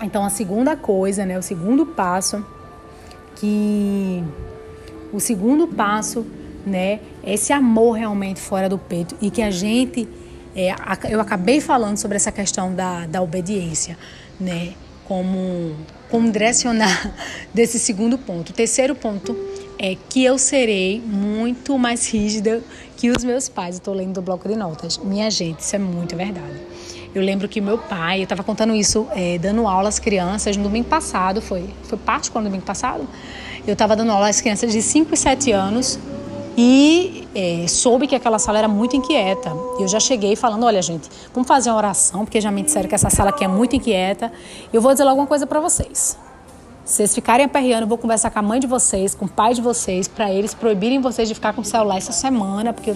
Então a segunda coisa, né, o segundo passo que o segundo passo, né, é esse amor realmente fora do peito e que a gente, é, eu acabei falando sobre essa questão da, da obediência, né, como, como direcionar desse segundo ponto. O terceiro ponto é que eu serei muito mais rígida que os meus pais. Estou lendo do bloco de notas. Minha gente, isso é muito verdade. Eu lembro que meu pai, eu estava contando isso, é, dando aula às crianças no domingo passado, foi, foi Páscoa no domingo passado. Eu estava dando aula às crianças de 5 e 7 anos e é, soube que aquela sala era muito inquieta. Eu já cheguei falando: olha, gente, vamos fazer uma oração, porque já me disseram que essa sala aqui é muito inquieta. Eu vou dizer logo uma coisa para vocês. Se vocês ficarem aperreando, eu vou conversar com a mãe de vocês, com o pai de vocês, para eles proibirem vocês de ficar com o celular essa semana, porque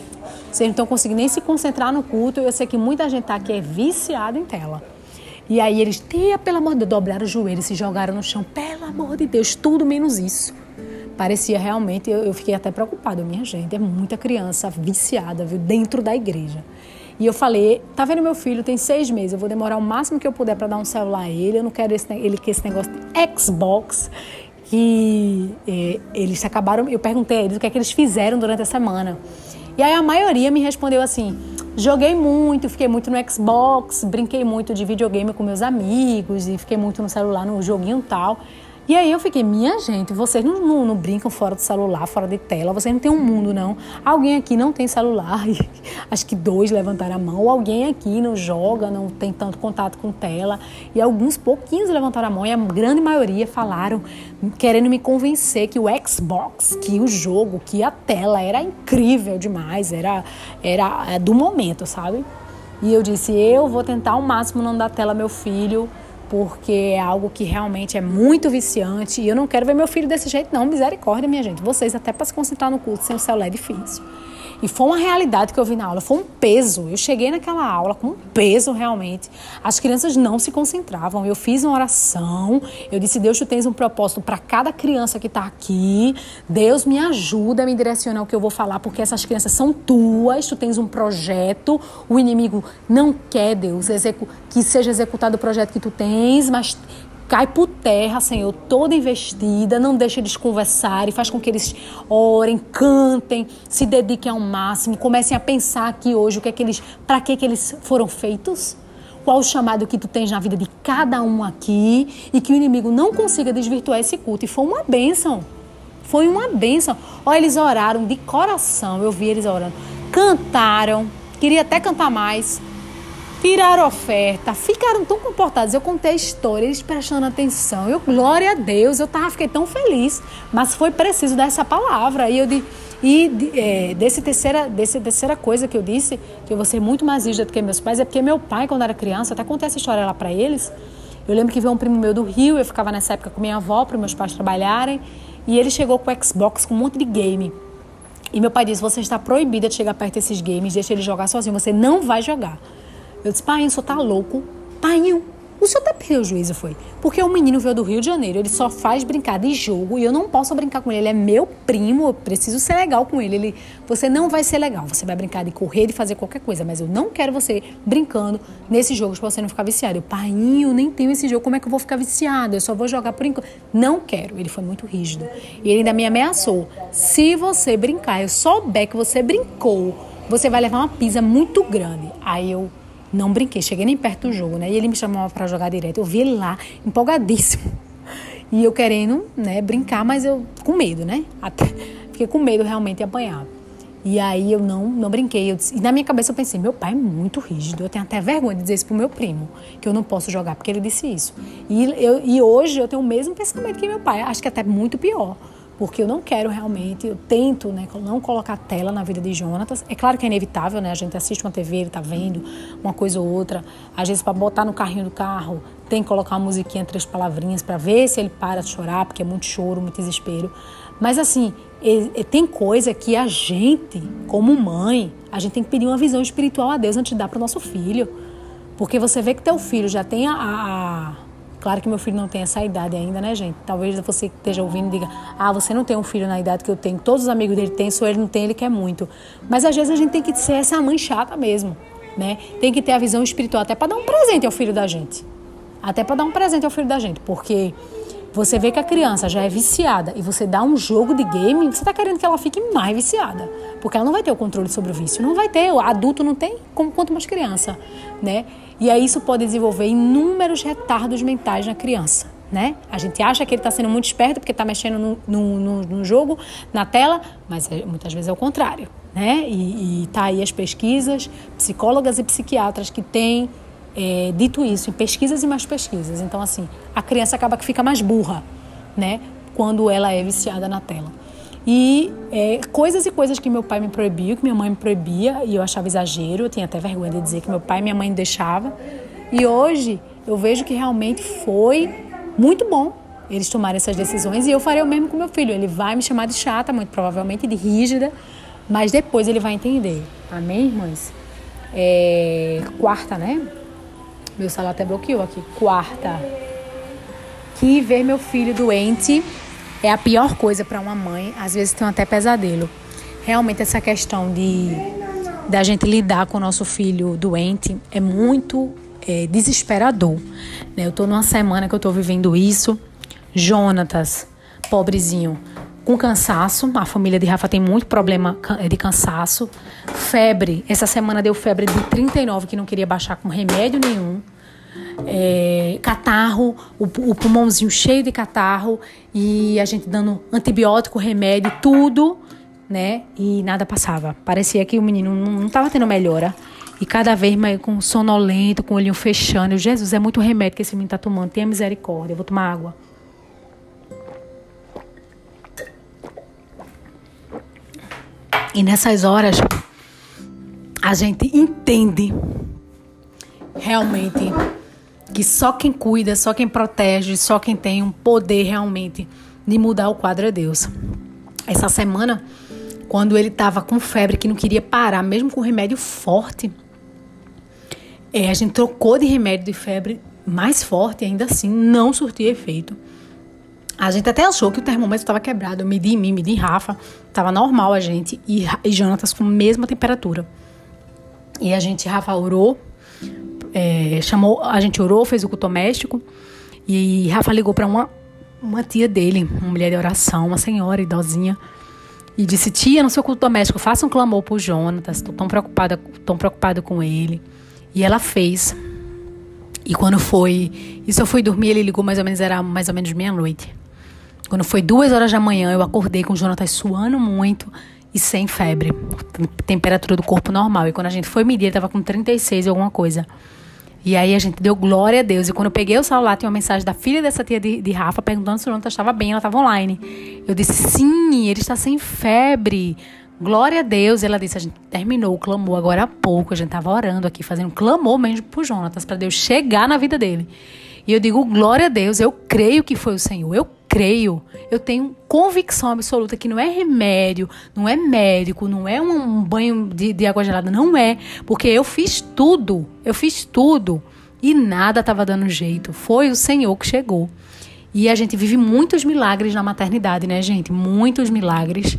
vocês não estão conseguindo nem se concentrar no culto. Eu sei que muita gente tá aqui é viciada em tela. E aí eles, tia, pelo amor de Deus, dobraram o joelho se jogaram no chão. Pelo amor de Deus, tudo menos isso parecia realmente, eu, eu fiquei até preocupada, minha gente, é muita criança viciada, viu, dentro da igreja. E eu falei, tá vendo meu filho, tem seis meses, eu vou demorar o máximo que eu puder para dar um celular a ele, eu não quero esse, ele que esse negócio de Xbox, que eh, eles acabaram, eu perguntei a eles o que é que eles fizeram durante a semana. E aí a maioria me respondeu assim, joguei muito, fiquei muito no Xbox, brinquei muito de videogame com meus amigos e fiquei muito no celular, no joguinho tal. E aí eu fiquei, minha gente, vocês não, não, não, brincam fora do celular, fora de tela, vocês não têm um mundo, não. Alguém aqui não tem celular, acho que dois levantaram a mão, alguém aqui não joga, não tem tanto contato com tela. E alguns pouquinhos levantaram a mão, e a grande maioria falaram, querendo me convencer que o Xbox, que o jogo, que a tela era incrível demais, era, era é, do momento, sabe? E eu disse, eu vou tentar ao máximo não dar tela meu filho, porque é algo que realmente é muito viciante e eu não quero ver meu filho desse jeito, não. Misericórdia, minha gente. Vocês, até para se concentrar no culto sem o celular é difícil. E foi uma realidade que eu vi na aula, foi um peso. Eu cheguei naquela aula com um peso realmente. As crianças não se concentravam. Eu fiz uma oração, eu disse: Deus, tu tens um propósito para cada criança que está aqui. Deus me ajuda a me direcionar o que eu vou falar, porque essas crianças são tuas. Tu tens um projeto. O inimigo não quer, Deus, que seja executado o projeto que tu tens, mas cai por terra, Senhor, toda investida, não deixa eles conversarem, faz com que eles orem, cantem, se dediquem ao máximo, comecem a pensar aqui hoje o que é que eles, para que que eles foram feitos? Qual o chamado que tu tens na vida de cada um aqui e que o inimigo não consiga desvirtuar esse culto. E foi uma bênção. Foi uma bênção. Olha, eles oraram de coração, eu vi eles orando. Cantaram, queria até cantar mais tiraram oferta, ficaram tão comportados. Eu contei a história, eles prestando atenção. Eu, glória a Deus, eu tava, fiquei tão feliz. Mas foi preciso dar essa palavra. E eu de, é, desse terceira, terceira coisa que eu disse, que eu vou ser muito mais rígida do que meus pais, é porque meu pai, quando era criança, até contei essa história lá para eles. Eu lembro que veio um primo meu do Rio, eu ficava nessa época com minha avó, para meus pais trabalharem, e ele chegou com o Xbox com um monte de game. E meu pai disse: Você está proibida de chegar perto desses games, deixa ele jogar sozinho, você não vai jogar. Eu disse, pai, o senhor tá louco? Pai, o senhor até perdeu o juízo, foi. Porque o menino veio do Rio de Janeiro, ele só faz brincar de jogo e eu não posso brincar com ele. Ele é meu primo, eu preciso ser legal com ele. ele. Você não vai ser legal, você vai brincar de correr, de fazer qualquer coisa, mas eu não quero você brincando nesse jogo pra você não ficar viciado. Eu, pai, eu nem tenho esse jogo, como é que eu vou ficar viciado? Eu só vou jogar por enquanto. Não quero. Ele foi muito rígido. E ele ainda me ameaçou. Se você brincar, eu souber que você brincou, você vai levar uma pisa muito grande. Aí eu não brinquei, cheguei nem perto do jogo, né? E ele me chamava para jogar direto. Eu vi ele lá, empolgadíssimo. E eu querendo, né, brincar, mas eu com medo, né? Até, fiquei com medo realmente de apanhar. E aí eu não, não brinquei. Disse, e na minha cabeça eu pensei, meu pai é muito rígido. Eu tenho até vergonha de dizer isso pro meu primo, que eu não posso jogar, porque ele disse isso. E, eu, e hoje eu tenho o mesmo pensamento que meu pai. Acho que até muito pior porque eu não quero realmente, eu tento né, não colocar tela na vida de Jonatas. É claro que é inevitável, né? A gente assiste uma TV, ele tá vendo uma coisa ou outra. Às vezes, para botar no carrinho do carro, tem que colocar uma musiquinha, três palavrinhas, para ver se ele para de chorar, porque é muito choro, muito desespero. Mas assim, tem coisa que a gente, como mãe, a gente tem que pedir uma visão espiritual a Deus antes de dar para o nosso filho. Porque você vê que teu filho já tem a, a Claro que meu filho não tem essa idade ainda, né, gente? Talvez você esteja ouvindo diga: ah, você não tem um filho na idade que eu tenho, todos os amigos dele têm, só ele não tem, ele quer muito. Mas às vezes a gente tem que ser essa mãe chata mesmo, né? Tem que ter a visão espiritual até para dar um presente ao filho da gente. Até para dar um presente ao filho da gente, porque você vê que a criança já é viciada e você dá um jogo de game, você está querendo que ela fique mais viciada. Porque ela não vai ter o controle sobre o vício. Não vai ter, o adulto não tem, como quanto mais criança, né? E aí isso pode desenvolver inúmeros retardos mentais na criança. Né? A gente acha que ele está sendo muito esperto porque está mexendo no, no, no, no, jogo, na tela, mas é, muitas vezes é o contrário. Né? E está aí as pesquisas, psicólogas e psiquiatras que têm é, dito isso em pesquisas e mais pesquisas. Então, assim, a criança acaba que fica mais burra, né? Quando ela é viciada na tela. E é, coisas e coisas que meu pai me proibiu, que minha mãe me proibia, e eu achava exagero, eu tinha até vergonha de dizer que meu pai e minha mãe deixavam. E hoje eu vejo que realmente foi muito bom eles tomarem essas decisões e eu farei o mesmo com meu filho. Ele vai me chamar de chata, muito provavelmente de rígida, mas depois ele vai entender. Amém, irmãs? É, quarta, né? Meu celular até bloqueou aqui. Quarta. Que ver meu filho doente é a pior coisa para uma mãe, às vezes tem até pesadelo. Realmente essa questão de da gente lidar com o nosso filho doente é muito é, desesperador. Né? Eu estou numa semana que eu estou vivendo isso. Jonatas, pobrezinho, com cansaço. A família de Rafa tem muito problema de cansaço. Febre. Essa semana deu febre de 39 que não queria baixar com remédio nenhum. É, catarro, o, o pulmãozinho cheio de catarro e a gente dando antibiótico, remédio, tudo, né? E nada passava. Parecia que o menino não estava tendo melhora. E cada vez mais com sonolento, com o olhinho fechando. Eu, Jesus, é muito remédio que esse menino está tomando. Tenha misericórdia. Eu vou tomar água. E nessas horas, a gente entende realmente que só quem cuida, só quem protege, só quem tem um poder realmente de mudar o quadro é Deus. Essa semana, quando ele estava com febre, que não queria parar, mesmo com remédio forte, é, a gente trocou de remédio de febre mais forte, ainda assim não surtia efeito. A gente até achou que o termômetro estava quebrado. Eu medi em mim, medi em Rafa, estava normal a gente e, e Jonatas com a mesma temperatura. E a gente, Rafa orou, é, chamou, a gente orou, fez o culto doméstico e Rafa ligou para uma, uma tia dele, uma mulher de oração, uma senhora idosinha, e disse: Tia, no seu culto doméstico, faça um clamor por Jonatas, estou tão preocupada, tão preocupada com ele. E ela fez. E quando foi. Isso eu fui dormir, ele ligou mais ou menos, era mais ou menos meia-noite. Quando foi duas horas da manhã, eu acordei com o Jonatas suando muito e sem febre. Temperatura do corpo normal. E quando a gente foi medir, ele estava com 36 alguma coisa. E aí a gente deu glória a Deus. E quando eu peguei o celular, tinha uma mensagem da filha dessa tia de, de Rafa perguntando se o Jonathan estava bem, ela estava online. Eu disse, sim, ele está sem febre. Glória a Deus. E ela disse, a gente terminou o clamor agora há pouco. A gente estava orando aqui, fazendo um clamor mesmo pro Jonatas, para Deus chegar na vida dele. E eu digo, glória a Deus, eu creio que foi o Senhor. Eu creio, eu tenho convicção absoluta que não é remédio, não é médico, não é um banho de, de água gelada, não é. Porque eu fiz tudo, eu fiz tudo e nada estava dando jeito. Foi o Senhor que chegou. E a gente vive muitos milagres na maternidade, né, gente? Muitos milagres.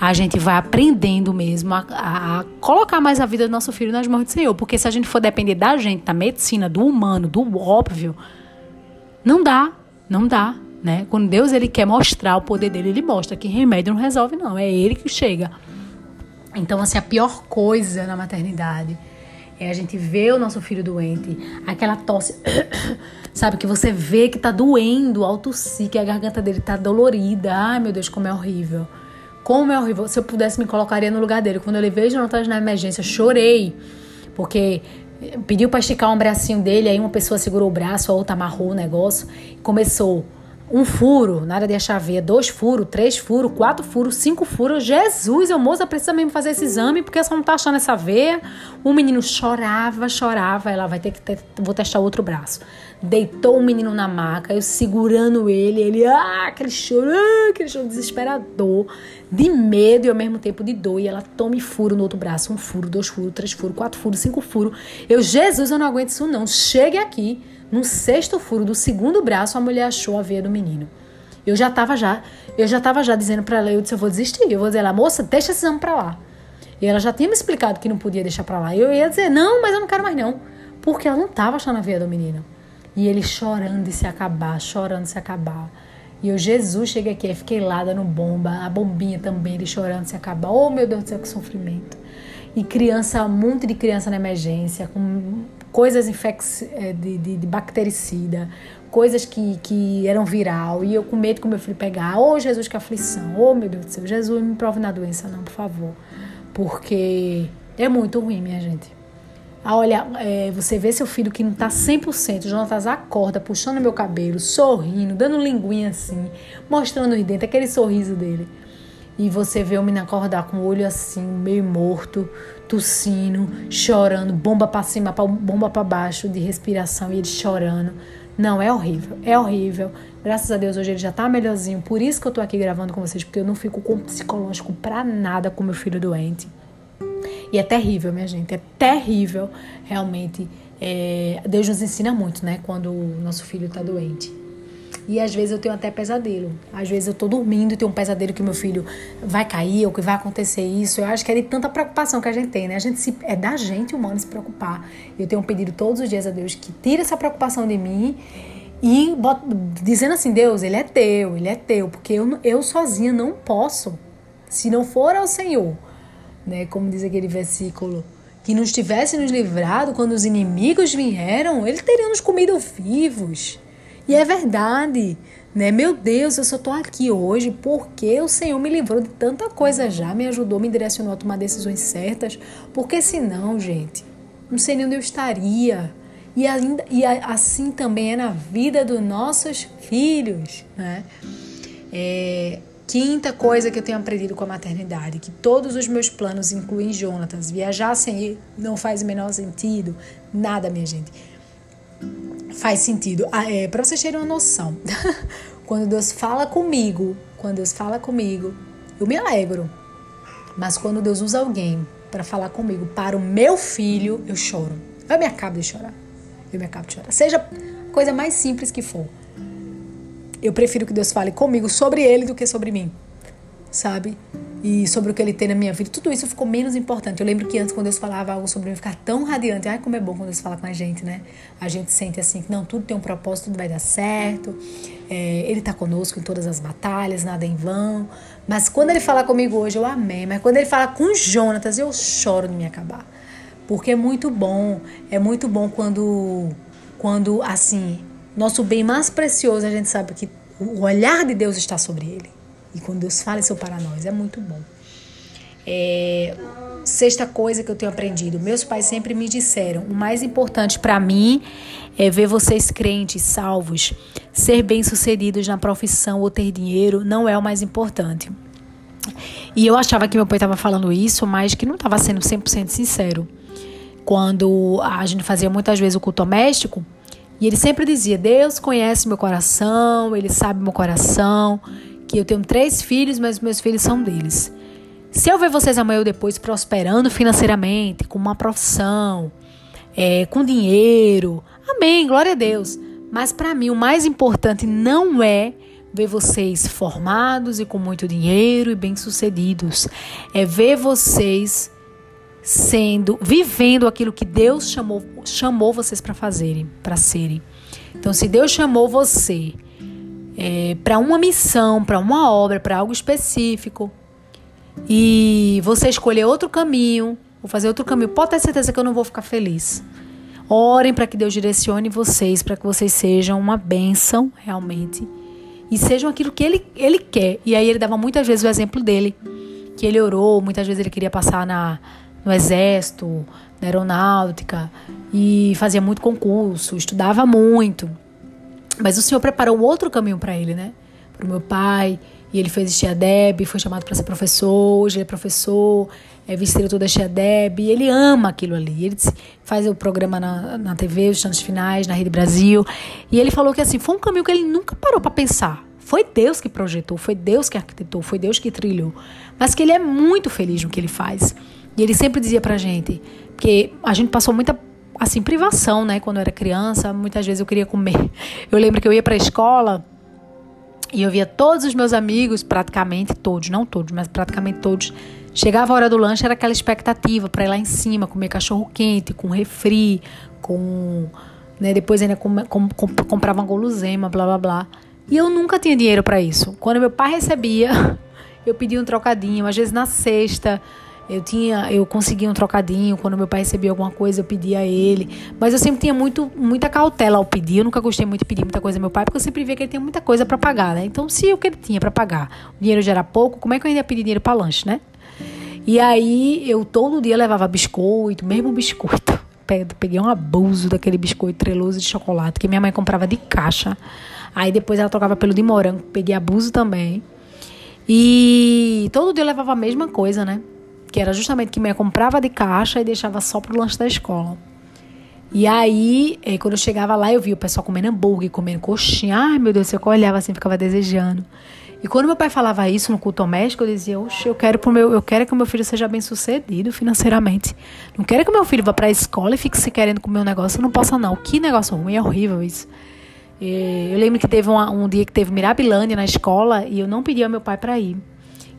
A gente vai aprendendo mesmo a, a, a, colocar mais a vida do nosso filho nas mãos do Senhor. Porque se a gente for depender da gente, da medicina, do humano, do óbvio, não dá, não dá. Né? Quando Deus ele quer mostrar o poder dele, ele mostra que remédio não resolve, não. É ele que chega. Então, assim, a pior coisa na maternidade é a gente ver o nosso filho doente, aquela tosse, sabe, que você vê que tá doendo ao tossir, que a garganta dele tá dolorida. Ai, meu Deus, como é horrível. Como é horrível. Se eu pudesse, me colocaria no lugar dele. Quando eu levei Jonathan na emergência, chorei. Porque pediu para esticar um bracinho dele, aí uma pessoa segurou o braço, a outra amarrou o negócio. Começou um furo, nada de achar veia, dois furos, três furos, quatro furos, cinco furos. Jesus, eu moça precisa mesmo fazer esse exame porque só não tá achando essa veia. O menino chorava, chorava, ela vai ter que ter, vou testar outro braço. Deitou o menino na maca, eu segurando ele, ele, ah, aquele choro, ah, aquele choro desesperador, de medo e ao mesmo tempo de dor. E ela tome furo no outro braço, um furo, dois furos, três furos, quatro furos, cinco furos. Eu, Jesus, eu não aguento isso não. Chegue aqui. No sexto furo do segundo braço, a mulher achou a veia do menino. Eu já estava já, eu já tava já dizendo para ela, eu disse, eu vou desistir. Eu vou dizer ela, moça, deixa esse exame para lá. E ela já tinha me explicado que não podia deixar para lá. Eu ia dizer, não, mas eu não quero mais não. Porque ela não estava achando a veia do menino. E ele chorando de se acabar, chorando de se acabar. E eu, Jesus, cheguei aqui, fiquei lá dando bomba, a bombinha também, ele chorando de se acabar. Oh, meu Deus do céu, que sofrimento. E criança, um monte de criança na emergência, com coisas eh, de, de, de, bactericida, coisas que, que eram viral, e eu com medo que o meu filho pegar. Oh, Jesus, que aflição. Oh, meu Deus do céu. Jesus, me prove na doença, não, por favor. Porque é muito ruim, minha gente. Ah, olha, é, você vê seu filho que não tá 100%, o Jonatas acorda, puxando meu cabelo, sorrindo, dando linguinha assim, mostrando os dentes, aquele sorriso dele. E você vê o menino acordar com o olho assim, meio morto, tossindo, chorando, bomba para cima, bomba para baixo de respiração e ele chorando. Não, é horrível, é horrível. Graças a Deus hoje ele já tá melhorzinho. Por isso que eu tô aqui gravando com vocês, porque eu não fico com psicológico pra nada com meu filho doente. E é terrível, minha gente, é terrível, realmente. É, Deus nos ensina muito, né, quando o nosso filho tá doente. E às vezes eu tenho até pesadelo. Às vezes eu tô dormindo e tenho um pesadelo que meu filho vai cair ou que vai acontecer isso. Eu acho que é de tanta preocupação que a gente tem, né? A gente se, é da gente humano se preocupar. Eu tenho pedido todos os dias a Deus que tire essa preocupação de mim e dizendo assim: Deus, ele é teu, ele é teu, porque eu, eu sozinha não posso. Se não for ao Senhor, né? Como diz aquele versículo que nos tivesse nos livrado quando os inimigos vieram, ele teria nos comido vivos. E é verdade, né? Meu Deus, eu só tô aqui hoje porque o Senhor me livrou de tanta coisa já, me ajudou, me direcionou a tomar decisões certas. Porque senão, gente, não sei nem onde eu estaria. E, ainda, e assim também é na vida dos nossos filhos, né? É, Quinta coisa que eu tenho aprendido com a maternidade, que todos os meus planos incluem Jonatas. Viajar sem ele não faz o menor sentido. Nada, minha gente. Faz sentido. Ah, é, para vocês terem uma noção, quando Deus fala comigo, quando Deus fala comigo, eu me alegro. Mas quando Deus usa alguém para falar comigo, para o meu filho, eu choro. Eu me acabo de chorar. Eu me acabo de chorar. Seja coisa mais simples que for eu prefiro que Deus fale comigo sobre ele do que sobre mim, sabe? E sobre o que ele tem na minha vida. Tudo isso ficou menos importante. Eu lembro que antes, quando Deus falava algo sobre mim, ficar tão radiante. Ai, como é bom quando Deus fala com a gente, né? A gente sente assim que não, tudo tem um propósito, tudo vai dar certo. É, ele está conosco em todas as batalhas, nada em vão. Mas quando ele fala comigo hoje, eu amei. Mas quando ele fala com Jonatas, eu choro de me acabar. Porque é muito bom, é muito bom quando, quando assim, nosso bem mais precioso, a gente sabe que o olhar de Deus está sobre ele. E quando Deus fala isso para nós, é muito bom. É, sexta coisa que eu tenho aprendido: meus pais sempre me disseram, o mais importante para mim é ver vocês crentes, salvos. Ser bem-sucedidos na profissão ou ter dinheiro não é o mais importante. E eu achava que meu pai estava falando isso, mas que não estava sendo 100% sincero. Quando a gente fazia muitas vezes o culto doméstico, e ele sempre dizia: Deus conhece meu coração, Ele sabe meu coração, que eu tenho três filhos, mas meus filhos são deles. Se eu ver vocês amanhã ou depois prosperando financeiramente, com uma profissão, é, com dinheiro, amém, glória a Deus. Mas para mim o mais importante não é ver vocês formados e com muito dinheiro e bem-sucedidos. É ver vocês sendo, vivendo aquilo que Deus chamou, chamou vocês para fazerem, para serem. Então, se Deus chamou você é, para uma missão, para uma obra, para algo específico, e você escolher outro caminho, ou fazer outro caminho, pode ter certeza que eu não vou ficar feliz. Orem para que Deus direcione vocês, para que vocês sejam uma bênção realmente. E sejam aquilo que ele, ele quer. E aí ele dava muitas vezes o exemplo dele, que ele orou, muitas vezes ele queria passar na, no exército, na aeronáutica e fazia muito concurso, estudava muito. Mas o Senhor preparou outro caminho para ele, né? Para o meu pai. E ele fez Deb, foi chamado para ser professor. Hoje ele é professor, é vice-diretor da Deb. E ele ama aquilo ali. Ele faz o programa na, na TV, os Santos Finais, na Rede Brasil. E ele falou que assim, foi um caminho que ele nunca parou para pensar. Foi Deus que projetou, foi Deus que arquitetou, foi Deus que trilhou. Mas que ele é muito feliz no que ele faz. E ele sempre dizia pra gente, porque a gente passou muita assim privação, né, quando eu era criança, muitas vezes eu queria comer. Eu lembro que eu ia para a escola e eu via todos os meus amigos, praticamente todos, não todos, mas praticamente todos, chegava a hora do lanche era aquela expectativa para ir lá em cima comer cachorro quente, com refri, com né, depois ainda com, com, com, comprava uma gulosema, blá blá blá. E eu nunca tinha dinheiro para isso. Quando meu pai recebia, eu pedia um trocadinho, às vezes na sexta, eu tinha, eu conseguia um trocadinho quando meu pai recebia alguma coisa, eu pedia a ele. Mas eu sempre tinha muito, muita cautela ao pedir. Eu nunca gostei muito de pedir muita coisa ao meu pai, porque eu sempre via que ele tinha muita coisa para pagar, né? Então, se o que ele tinha para pagar, o dinheiro já era pouco, como é que eu ia pedir dinheiro para lanche, né? E aí eu todo dia levava biscoito, mesmo biscoito. Peguei um abuso daquele biscoito treloso de chocolate que minha mãe comprava de caixa. Aí depois ela trocava pelo de morango, peguei abuso também. E todo dia eu levava a mesma coisa, né? Que era justamente que minha comprava de caixa e deixava só pro lanche da escola. E aí, eh, quando eu chegava lá, eu via o pessoal comendo hambúrguer, comendo coxinha. Ai, meu Deus, eu olhava assim, ficava desejando. E quando meu pai falava isso no culto doméstico, eu dizia, oxe, eu quero pro meu, eu quero que o meu filho seja bem sucedido financeiramente. Não quero que meu filho vá para a escola e fique se querendo comer um negócio, eu não possa não. Que negócio ruim, é horrível isso. E eu lembro que teve uma, um dia que teve Mirabilândia na escola e eu não pedi ao meu pai para ir.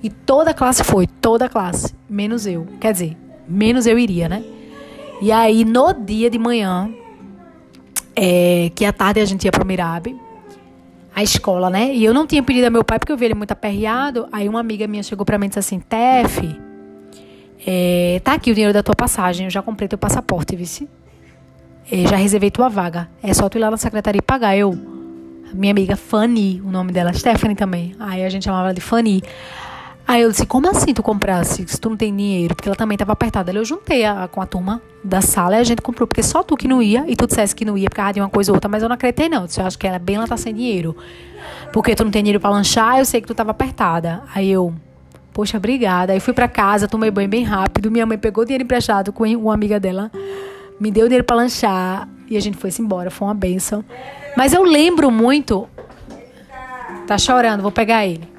E toda a classe foi, toda a classe, menos eu. Quer dizer, menos eu iria, né? E aí, no dia de manhã, é, que à tarde a gente ia pro Mirabe, a escola, né? E eu não tinha pedido a meu pai porque eu vi ele muito aperreado. Aí uma amiga minha chegou pra mim e disse assim: Tef, É, tá aqui o dinheiro da tua passagem, eu já comprei teu passaporte, vice. É, já reservei tua vaga. É só tu ir lá na secretaria e pagar. Eu, minha amiga Fanny, o nome dela, Stephanie também. Aí a gente chamava ela de Fanny. Aí eu disse, como assim tu comprasse se tu não tem dinheiro? Porque ela também estava apertada. Eu juntei a, com a turma da sala e a gente comprou, porque só tu que não ia, e tu dissesse que não ia por causa de uma coisa ou outra, mas eu não acreditei não. Eu disse, eu acho que ela bem ela tá sem dinheiro. Porque tu não tem dinheiro para lanchar, eu sei que tu tava apertada. Aí eu, poxa, obrigada. Aí fui para casa, tomei banho bem rápido. Minha mãe pegou dinheiro emprestado com uma amiga dela, me deu dinheiro para lanchar e a gente foi-se embora. Foi uma benção. Mas eu lembro muito. Tá chorando, vou pegar ele.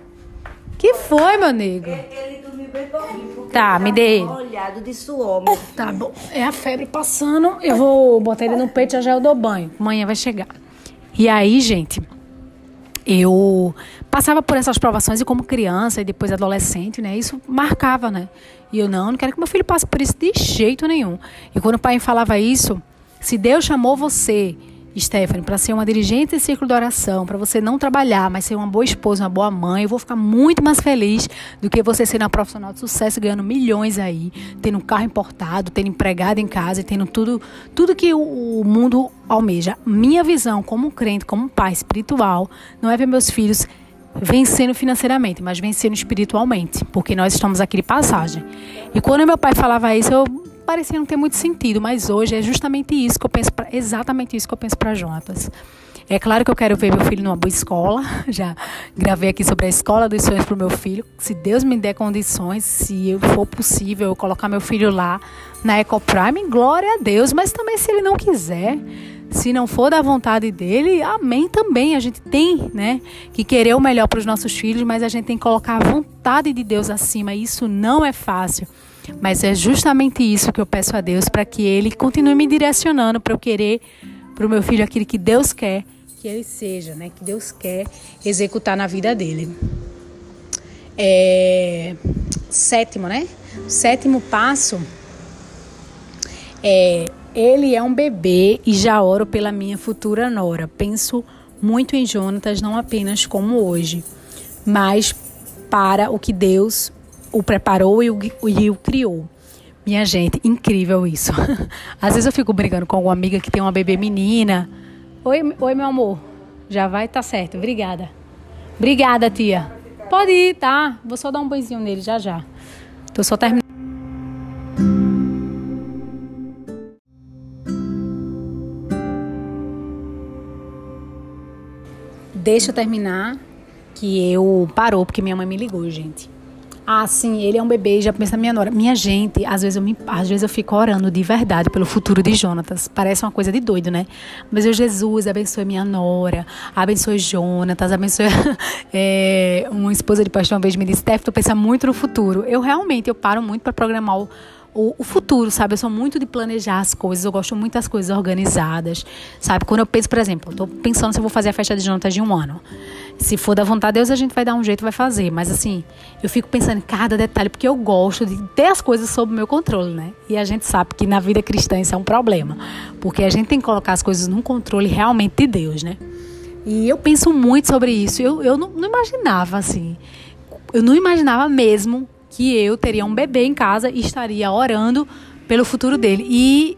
Que foi, meu nego?
Ele dormiu bem pouquinho.
Tá, me dê ele.
Olhado de suor.
Tá bom. É a febre passando. Eu vou botar ele no peito já já eu dou banho. Amanhã vai chegar. E aí, gente, eu passava por essas provações e como criança e depois adolescente, né? Isso marcava, né? E eu não, não quero que meu filho passe por isso de jeito nenhum. E quando o pai falava isso, se Deus chamou você Stephanie, para ser uma dirigente de círculo de oração, para você não trabalhar, mas ser uma boa esposa, uma boa mãe, eu vou ficar muito mais feliz do que você ser uma profissional de sucesso, ganhando milhões aí, tendo um carro importado, tendo empregado em casa e tendo tudo, tudo que o mundo almeja. Minha visão como crente, como pai espiritual, não é ver meus filhos vencendo financeiramente, mas vencendo espiritualmente, porque nós estamos aqui de passagem. E quando meu pai falava isso, eu parecia não ter muito sentido, mas hoje é justamente isso que eu penso, pra, exatamente isso que eu penso para Jonatas. É claro que eu quero ver meu filho numa boa escola. Já gravei aqui sobre a escola dos sonhos para o meu filho. Se Deus me der condições, se for possível, eu colocar meu filho lá na Ecoprime, glória a Deus. Mas também se ele não quiser, se não for da vontade dele, amém também. A gente tem, né, que querer o melhor para os nossos filhos, mas a gente tem que colocar a vontade de Deus acima. Isso não é fácil. Mas é justamente isso que eu peço a Deus para que Ele continue me direcionando para eu querer para o meu filho aquilo que Deus quer que ele seja, né? Que Deus quer executar na vida dele. É, sétimo, né? sétimo passo é ele é um bebê e já oro pela minha futura nora. Penso muito em Jonatas, não apenas como hoje, mas para o que Deus o preparou e o, e o criou. Minha gente, incrível isso. Às vezes eu fico brincando com alguma amiga que tem uma bebê menina. Oi, oi meu amor. Já vai, tá certo. Obrigada. Obrigada, tia. Pode ir, tá? Vou só dar um banhozinho nele já já. Tô só terminando. Deixa eu terminar que eu parou porque minha mãe me ligou, gente. Ah, sim, ele é um bebê, já pensa minha nora. Minha gente, às vezes eu me, às vezes eu fico orando de verdade pelo futuro de Jonatas. Parece uma coisa de doido, né? Mas eu, Jesus, abençoe minha nora, abençoe Jonatas, abençoe é, uma esposa de pastor uma vez me disse, Steph, tu pensa muito no futuro. Eu realmente, eu paro muito para programar o o, o, futuro, sabe? Eu sou muito de planejar as coisas, eu gosto muito das coisas organizadas, sabe? Quando eu penso, por exemplo, eu tô pensando se eu vou fazer a festa de juntas de um ano. Se for da vontade de Deus, a gente vai dar um jeito, vai fazer. Mas assim, eu fico pensando em cada detalhe, porque eu gosto de ter as coisas sob meu controle, né? E a gente sabe que na vida cristã isso é um problema, porque a gente tem que colocar as coisas num controle realmente de Deus, né? E eu penso muito sobre isso. Eu, eu não, não imaginava, assim. Eu não imaginava mesmo que eu teria um bebê em casa e estaria orando pelo futuro dele. E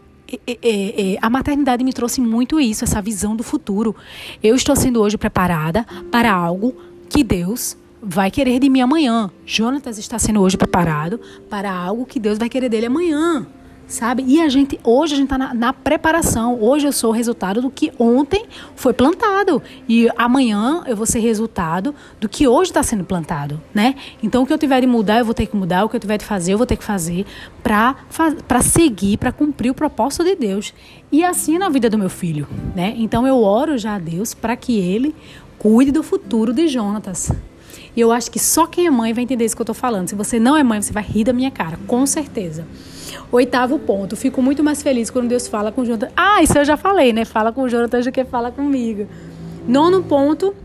a maternidade me trouxe muito isso, essa visão do futuro. Eu estou sendo hoje preparada para algo que Deus vai querer de mim amanhã. Jonatas está sendo hoje preparado para algo que Deus vai querer dele amanhã sabe? E a gente, hoje a gente está na, na, preparação. Hoje eu sou o resultado do que ontem foi plantado. E amanhã eu vou ser resultado do que hoje está sendo plantado, né? Então o que eu tiver de mudar, eu vou ter que mudar. O que eu tiver de fazer, eu vou ter que fazer para seguir, para cumprir o propósito de Deus. E assim na vida do meu filho, né? Então eu oro já a Deus para que ele cuide do futuro de Jonatas. E eu acho que só quem é mãe vai entender isso que eu estou falando. Se você não é mãe, você vai rir da minha cara, com certeza. Oitavo ponto, fico muito mais feliz quando Deus fala com Jonathan. Ah, isso eu já falei, né? Fala com o Jonathan do que fala comigo. Nono ponto,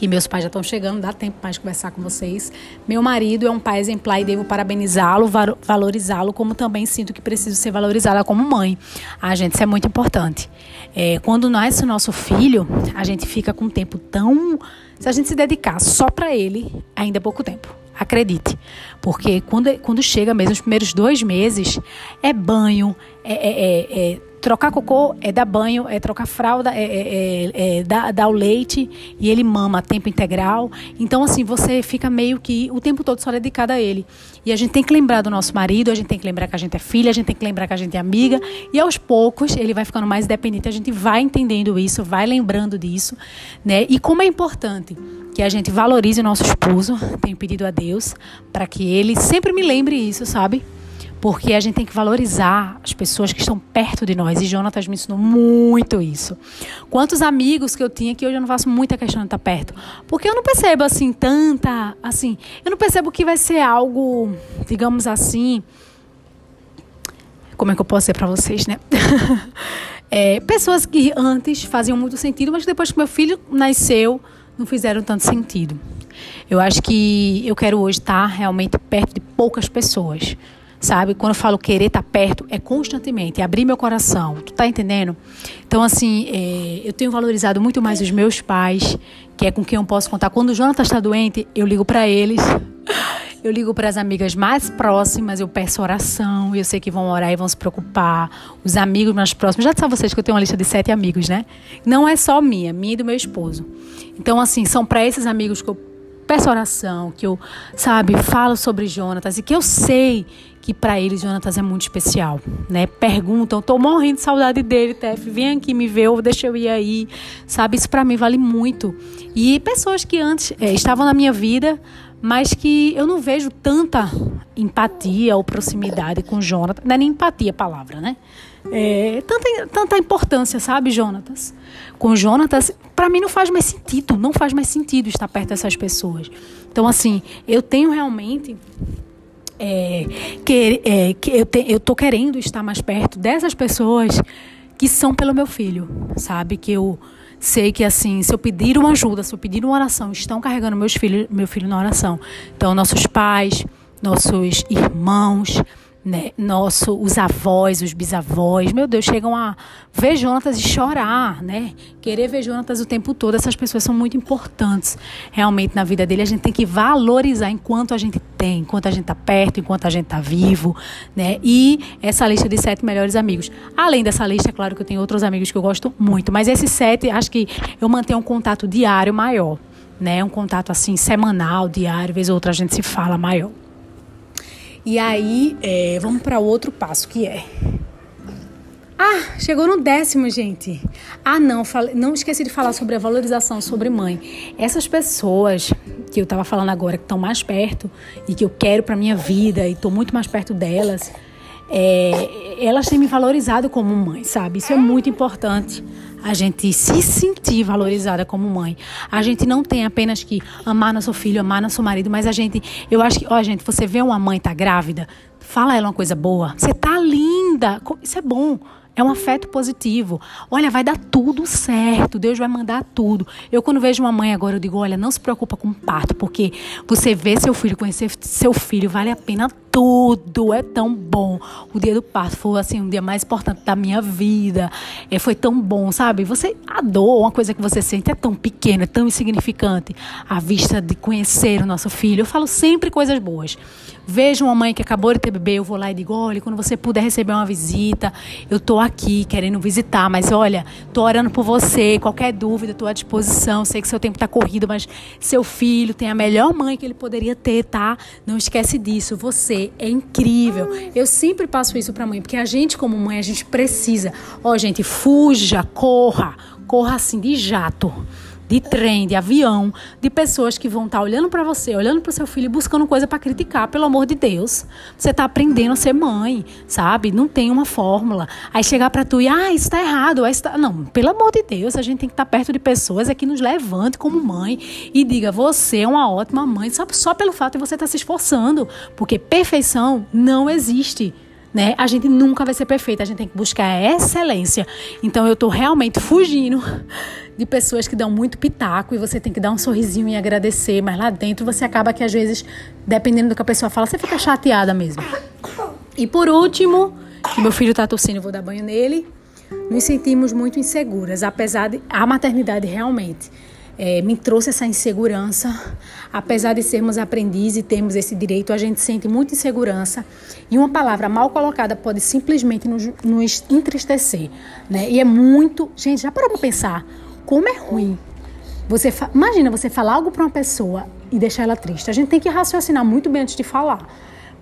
que meus pais já estão chegando, dá tempo mais de conversar com vocês. Meu marido é um pai exemplar e devo parabenizá-lo, valorizá-lo, como também sinto que preciso ser valorizada como mãe. Ah, gente, isso é muito importante. É, quando nasce o nosso filho, a gente fica com um tempo tão. Se a gente se dedicar só para ele, ainda é pouco tempo. Acredite. Porque quando, quando chega mesmo os primeiros dois meses, é banho, é, é, é, é trocar cocô, é dar banho, é trocar fralda, é, é, é, é dar, dar, o leite e ele mama a tempo integral. Então, assim, você fica meio que o tempo todo só dedicado a ele. E a gente tem que lembrar do nosso marido, a gente tem que lembrar que a gente é filha, a gente tem que lembrar que a gente é amiga. E aos poucos ele vai ficando mais dependente. A gente vai entendendo isso, vai lembrando disso, né? E como é importante que a gente valorize o nosso esposo. Tenho pedido a Deus para que ele sempre me lembre isso, sabe? Porque a gente tem que valorizar as pessoas que estão perto de nós. E Jonatas me ensinou muito isso. Quantos amigos que eu tinha que hoje eu não faço muita questão de estar perto. Porque eu não percebo assim tanta. Assim, eu não percebo que vai ser algo, digamos assim. Como é que eu posso dizer para vocês, né? é, pessoas que antes faziam muito sentido, mas depois que meu filho nasceu, não fizeram tanto sentido. Eu acho que eu quero hoje estar realmente perto de poucas pessoas sabe? Quando eu falo querer tá perto, é constantemente, é abrir meu coração, tu tá entendendo? Então, assim, é, eu tenho valorizado muito mais os meus pais, que é com quem eu posso contar. Quando o Jonathan está doente, eu ligo para eles, eu ligo para as amigas mais próximas, eu peço oração, eu sei que vão orar e vão se preocupar. Os amigos mais próximos, já sabem vocês que eu tenho uma lista de sete amigos, né? Não é só minha, minha e do meu esposo. Então, assim, são para esses amigos que eu peço oração, que eu, sabe, falo sobre Jonatas e que eu sei que para eles Jonatas é muito especial, né? Perguntam, tô morrendo de saudade dele, Tef, vem aqui me ver, ou deixa eu ir aí, sabe? Isso para mim vale muito. E pessoas que antes é, estavam na minha vida, mas que eu não vejo tanta empatia ou proximidade com Jonatas, não é nem empatia a palavra, né? É, tanta, tanta importância, sabe, Jonatas? Com Jonatas, para mim não faz mais sentido, não faz mais sentido estar perto dessas pessoas. Então, assim, eu tenho realmente é, que, é, que eu, te, eu tô querendo estar mais perto dessas pessoas que são pelo meu filho, sabe? Que eu sei que assim, se eu pedir uma ajuda, se eu pedir uma oração, estão carregando meus filhos, meu filho na oração. Então, nossos pais, nossos irmãos, né? Nosso, os avós, os bisavós, meu Deus, chegam a ver Jonatas e chorar, né? Querer ver Jonatas o tempo todo. Essas pessoas são muito importantes realmente na vida dele. A gente tem que valorizar enquanto a gente tem, enquanto a gente está perto, enquanto a gente está vivo, né? E essa lista de sete melhores amigos. Além dessa lista, é claro que eu tenho outros amigos que eu gosto muito, mas esses sete, acho que eu mantenho um contato diário maior, né? Um contato assim semanal, diário, vez ou outra a gente se fala maior. E aí, é, vamos para outro passo que é. Ah, chegou no décimo, gente. Ah, não, falei, não esqueci de falar sobre a valorização sobre mãe. Essas pessoas que eu estava falando agora, que estão mais perto e que eu quero para minha vida e estou muito mais perto delas, é, elas têm me valorizado como mãe, sabe? Isso é muito importante a gente se sentir valorizada como mãe. A gente não tem apenas que amar nosso filho, amar nosso marido, mas a gente, eu acho que, ó, gente, você vê uma mãe tá grávida, fala ela uma coisa boa. Você tá linda. Isso é bom. É um afeto positivo. Olha, vai dar tudo certo. Deus vai mandar tudo. Eu, quando vejo uma mãe agora, eu digo: olha, não se preocupa com o parto, porque você vê seu filho, conhecer seu filho, vale a pena tudo. É tão bom. O dia do parto foi assim, um dia mais importante da minha vida. É, foi tão bom, sabe? Você, a dor, uma coisa que você sente é tão pequena, é tão insignificante. À vista de conhecer o nosso filho. Eu falo sempre coisas boas. Vejo uma mãe que acabou de ter bebê, eu vou lá e digo: olha, quando você puder receber uma visita, eu tô aqui querendo visitar, mas olha, tô orando por você. Qualquer dúvida, estou à disposição. Sei que seu tempo está corrido, mas seu filho tem a melhor mãe que ele poderia ter, tá? Não esquece disso. Você é incrível. Eu sempre passo isso para mãe, porque a gente, como mãe, a gente precisa. Ó, gente, fuja, corra, corra assim de jato de trem, de avião, de pessoas que vão estar tá olhando para você, olhando para o seu filho e buscando coisa para criticar, pelo amor de Deus. Você está aprendendo a ser mãe, sabe? Não tem uma fórmula. Aí chegar para tu e, ah, isso está errado. Aí está... Não, pelo amor de Deus, a gente tem que estar tá perto de pessoas é que nos levante como mãe e diga, você é uma ótima mãe, só, só pelo fato de você estar tá se esforçando. Porque perfeição não existe. Né? A gente nunca vai ser perfeita, a gente tem que buscar a excelência. Então eu estou realmente fugindo de pessoas que dão muito pitaco e você tem que dar um sorrisinho e agradecer, mas lá dentro você acaba que às vezes, dependendo do que a pessoa fala, você fica chateada mesmo. E por último, que meu filho está tossindo, vou dar banho nele, nos sentimos muito inseguras, apesar de a maternidade realmente é, me trouxe essa insegurança. Apesar de sermos aprendizes e termos esse direito, a gente sente muita insegurança. E uma palavra mal colocada pode simplesmente nos, nos entristecer. Né? E é muito. Gente, já parou para pensar como é ruim? Você fa... Imagina você falar algo para uma pessoa e deixar ela triste. A gente tem que raciocinar muito bem antes de falar.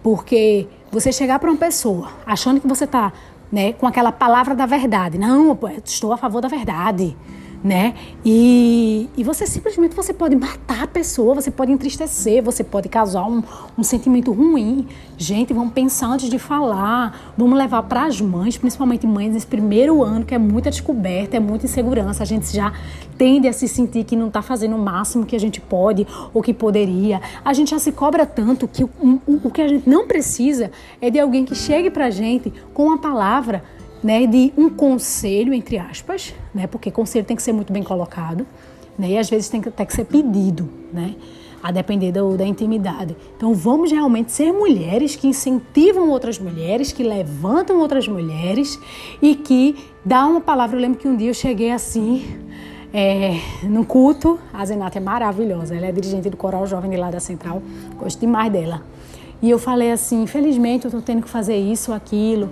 Porque você chegar para uma pessoa achando que você está né, com aquela palavra da verdade. Não, estou a favor da verdade né? E, e você simplesmente você pode matar a pessoa, você pode entristecer, você pode causar um, um sentimento ruim. Gente, vamos pensar antes de falar, vamos levar para as mães, principalmente mães nesse primeiro ano que é muita descoberta, é muita insegurança. A gente já tende a se sentir que não está fazendo o máximo que a gente pode ou que poderia. A gente já se cobra tanto que o, o, o que a gente não precisa é de alguém que chegue para a gente com uma palavra né, de um conselho, entre aspas, né, porque conselho tem que ser muito bem colocado, né, e às vezes tem que, que ser pedido, né, a depender do, da intimidade. Então vamos realmente ser mulheres que incentivam outras mulheres, que levantam outras mulheres e que dá uma palavra. Eu lembro que um dia eu cheguei assim, é, no culto, a Zenata é maravilhosa, ela é dirigente do Coral Jovem de lá da Central, gosto demais dela. E eu falei assim, infelizmente eu tô tendo que fazer isso, aquilo,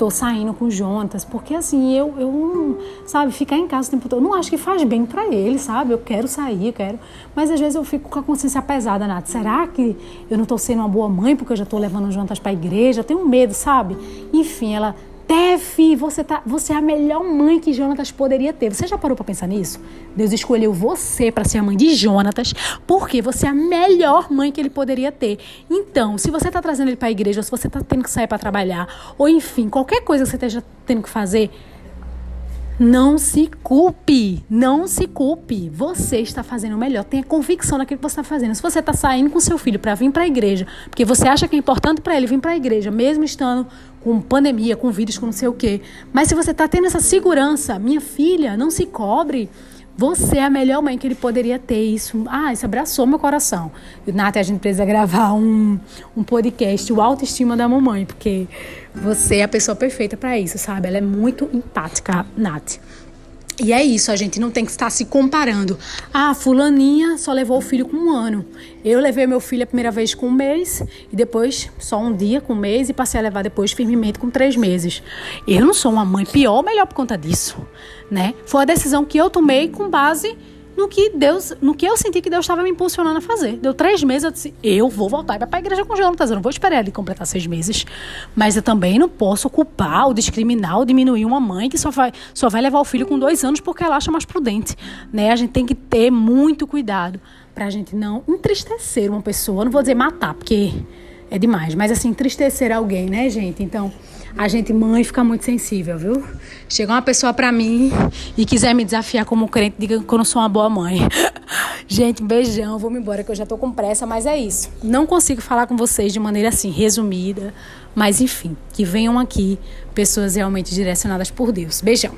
tô saindo com o Jonatas, porque assim, eu, eu sabe, ficar em casa o tempo todo, não acho que faz bem para ele, sabe? Eu quero sair, eu quero. Mas às vezes eu fico com a consciência pesada, Nath. Será que eu não tô sendo uma boa mãe porque eu já tô levando o Jonatas pra igreja? Eu tenho medo, sabe? Enfim, ela Tef, você, tá, você é a melhor mãe que Jonatas poderia ter. Você já parou para pensar nisso? Deus escolheu você para ser a mãe de Jonatas, porque você é a melhor mãe que ele poderia ter. Então, se você está trazendo ele para a igreja, ou se você está tendo que sair para trabalhar, ou enfim, qualquer coisa que você esteja tendo que fazer, não se culpe, não se culpe. Você está fazendo o melhor. Tenha convicção naquilo que você está fazendo. Se você está saindo com seu filho para vir para a igreja, porque você acha que é importante para ele vir para a igreja, mesmo estando com pandemia, com vírus, com não sei o quê. Mas se você está tendo essa segurança, minha filha, não se cobre. Você é a melhor mãe que ele poderia ter. Isso, ah, isso abraçou meu coração. Nath, a gente precisa gravar um, um podcast, o Autoestima da Mamãe, porque você é a pessoa perfeita para isso, sabe? Ela é muito empática, Nath. E é isso, a gente não tem que estar se comparando. Ah, fulaninha só levou o filho com um ano. Eu levei meu filho a primeira vez com um mês e depois só um dia com um mês e passei a levar depois firmemente com três meses. Eu não sou uma mãe pior ou melhor por conta disso, né? Foi a decisão que eu tomei com base no que Deus, no que eu senti que Deus estava me impulsionando a fazer. Deu três meses, eu disse, eu vou voltar para a igreja com Jonatas, eu não vou esperar ele completar seis meses. Mas eu também não posso culpar, ou discriminar, ou diminuir uma mãe que só vai, só vai levar o filho com dois anos porque ela acha mais prudente. Né? A gente tem que ter muito cuidado para a gente não entristecer uma pessoa. Eu não vou dizer matar, porque é demais, mas assim, entristecer alguém, né, gente? Então a gente, mãe, fica muito sensível, viu? Chega uma pessoa pra mim e quiser me desafiar como crente, diga que eu não sou uma boa mãe. gente, beijão, vou me embora que eu já tô com pressa, mas é isso. Não consigo falar com vocês de maneira assim, resumida, mas enfim, que venham aqui pessoas realmente direcionadas por Deus. Beijão.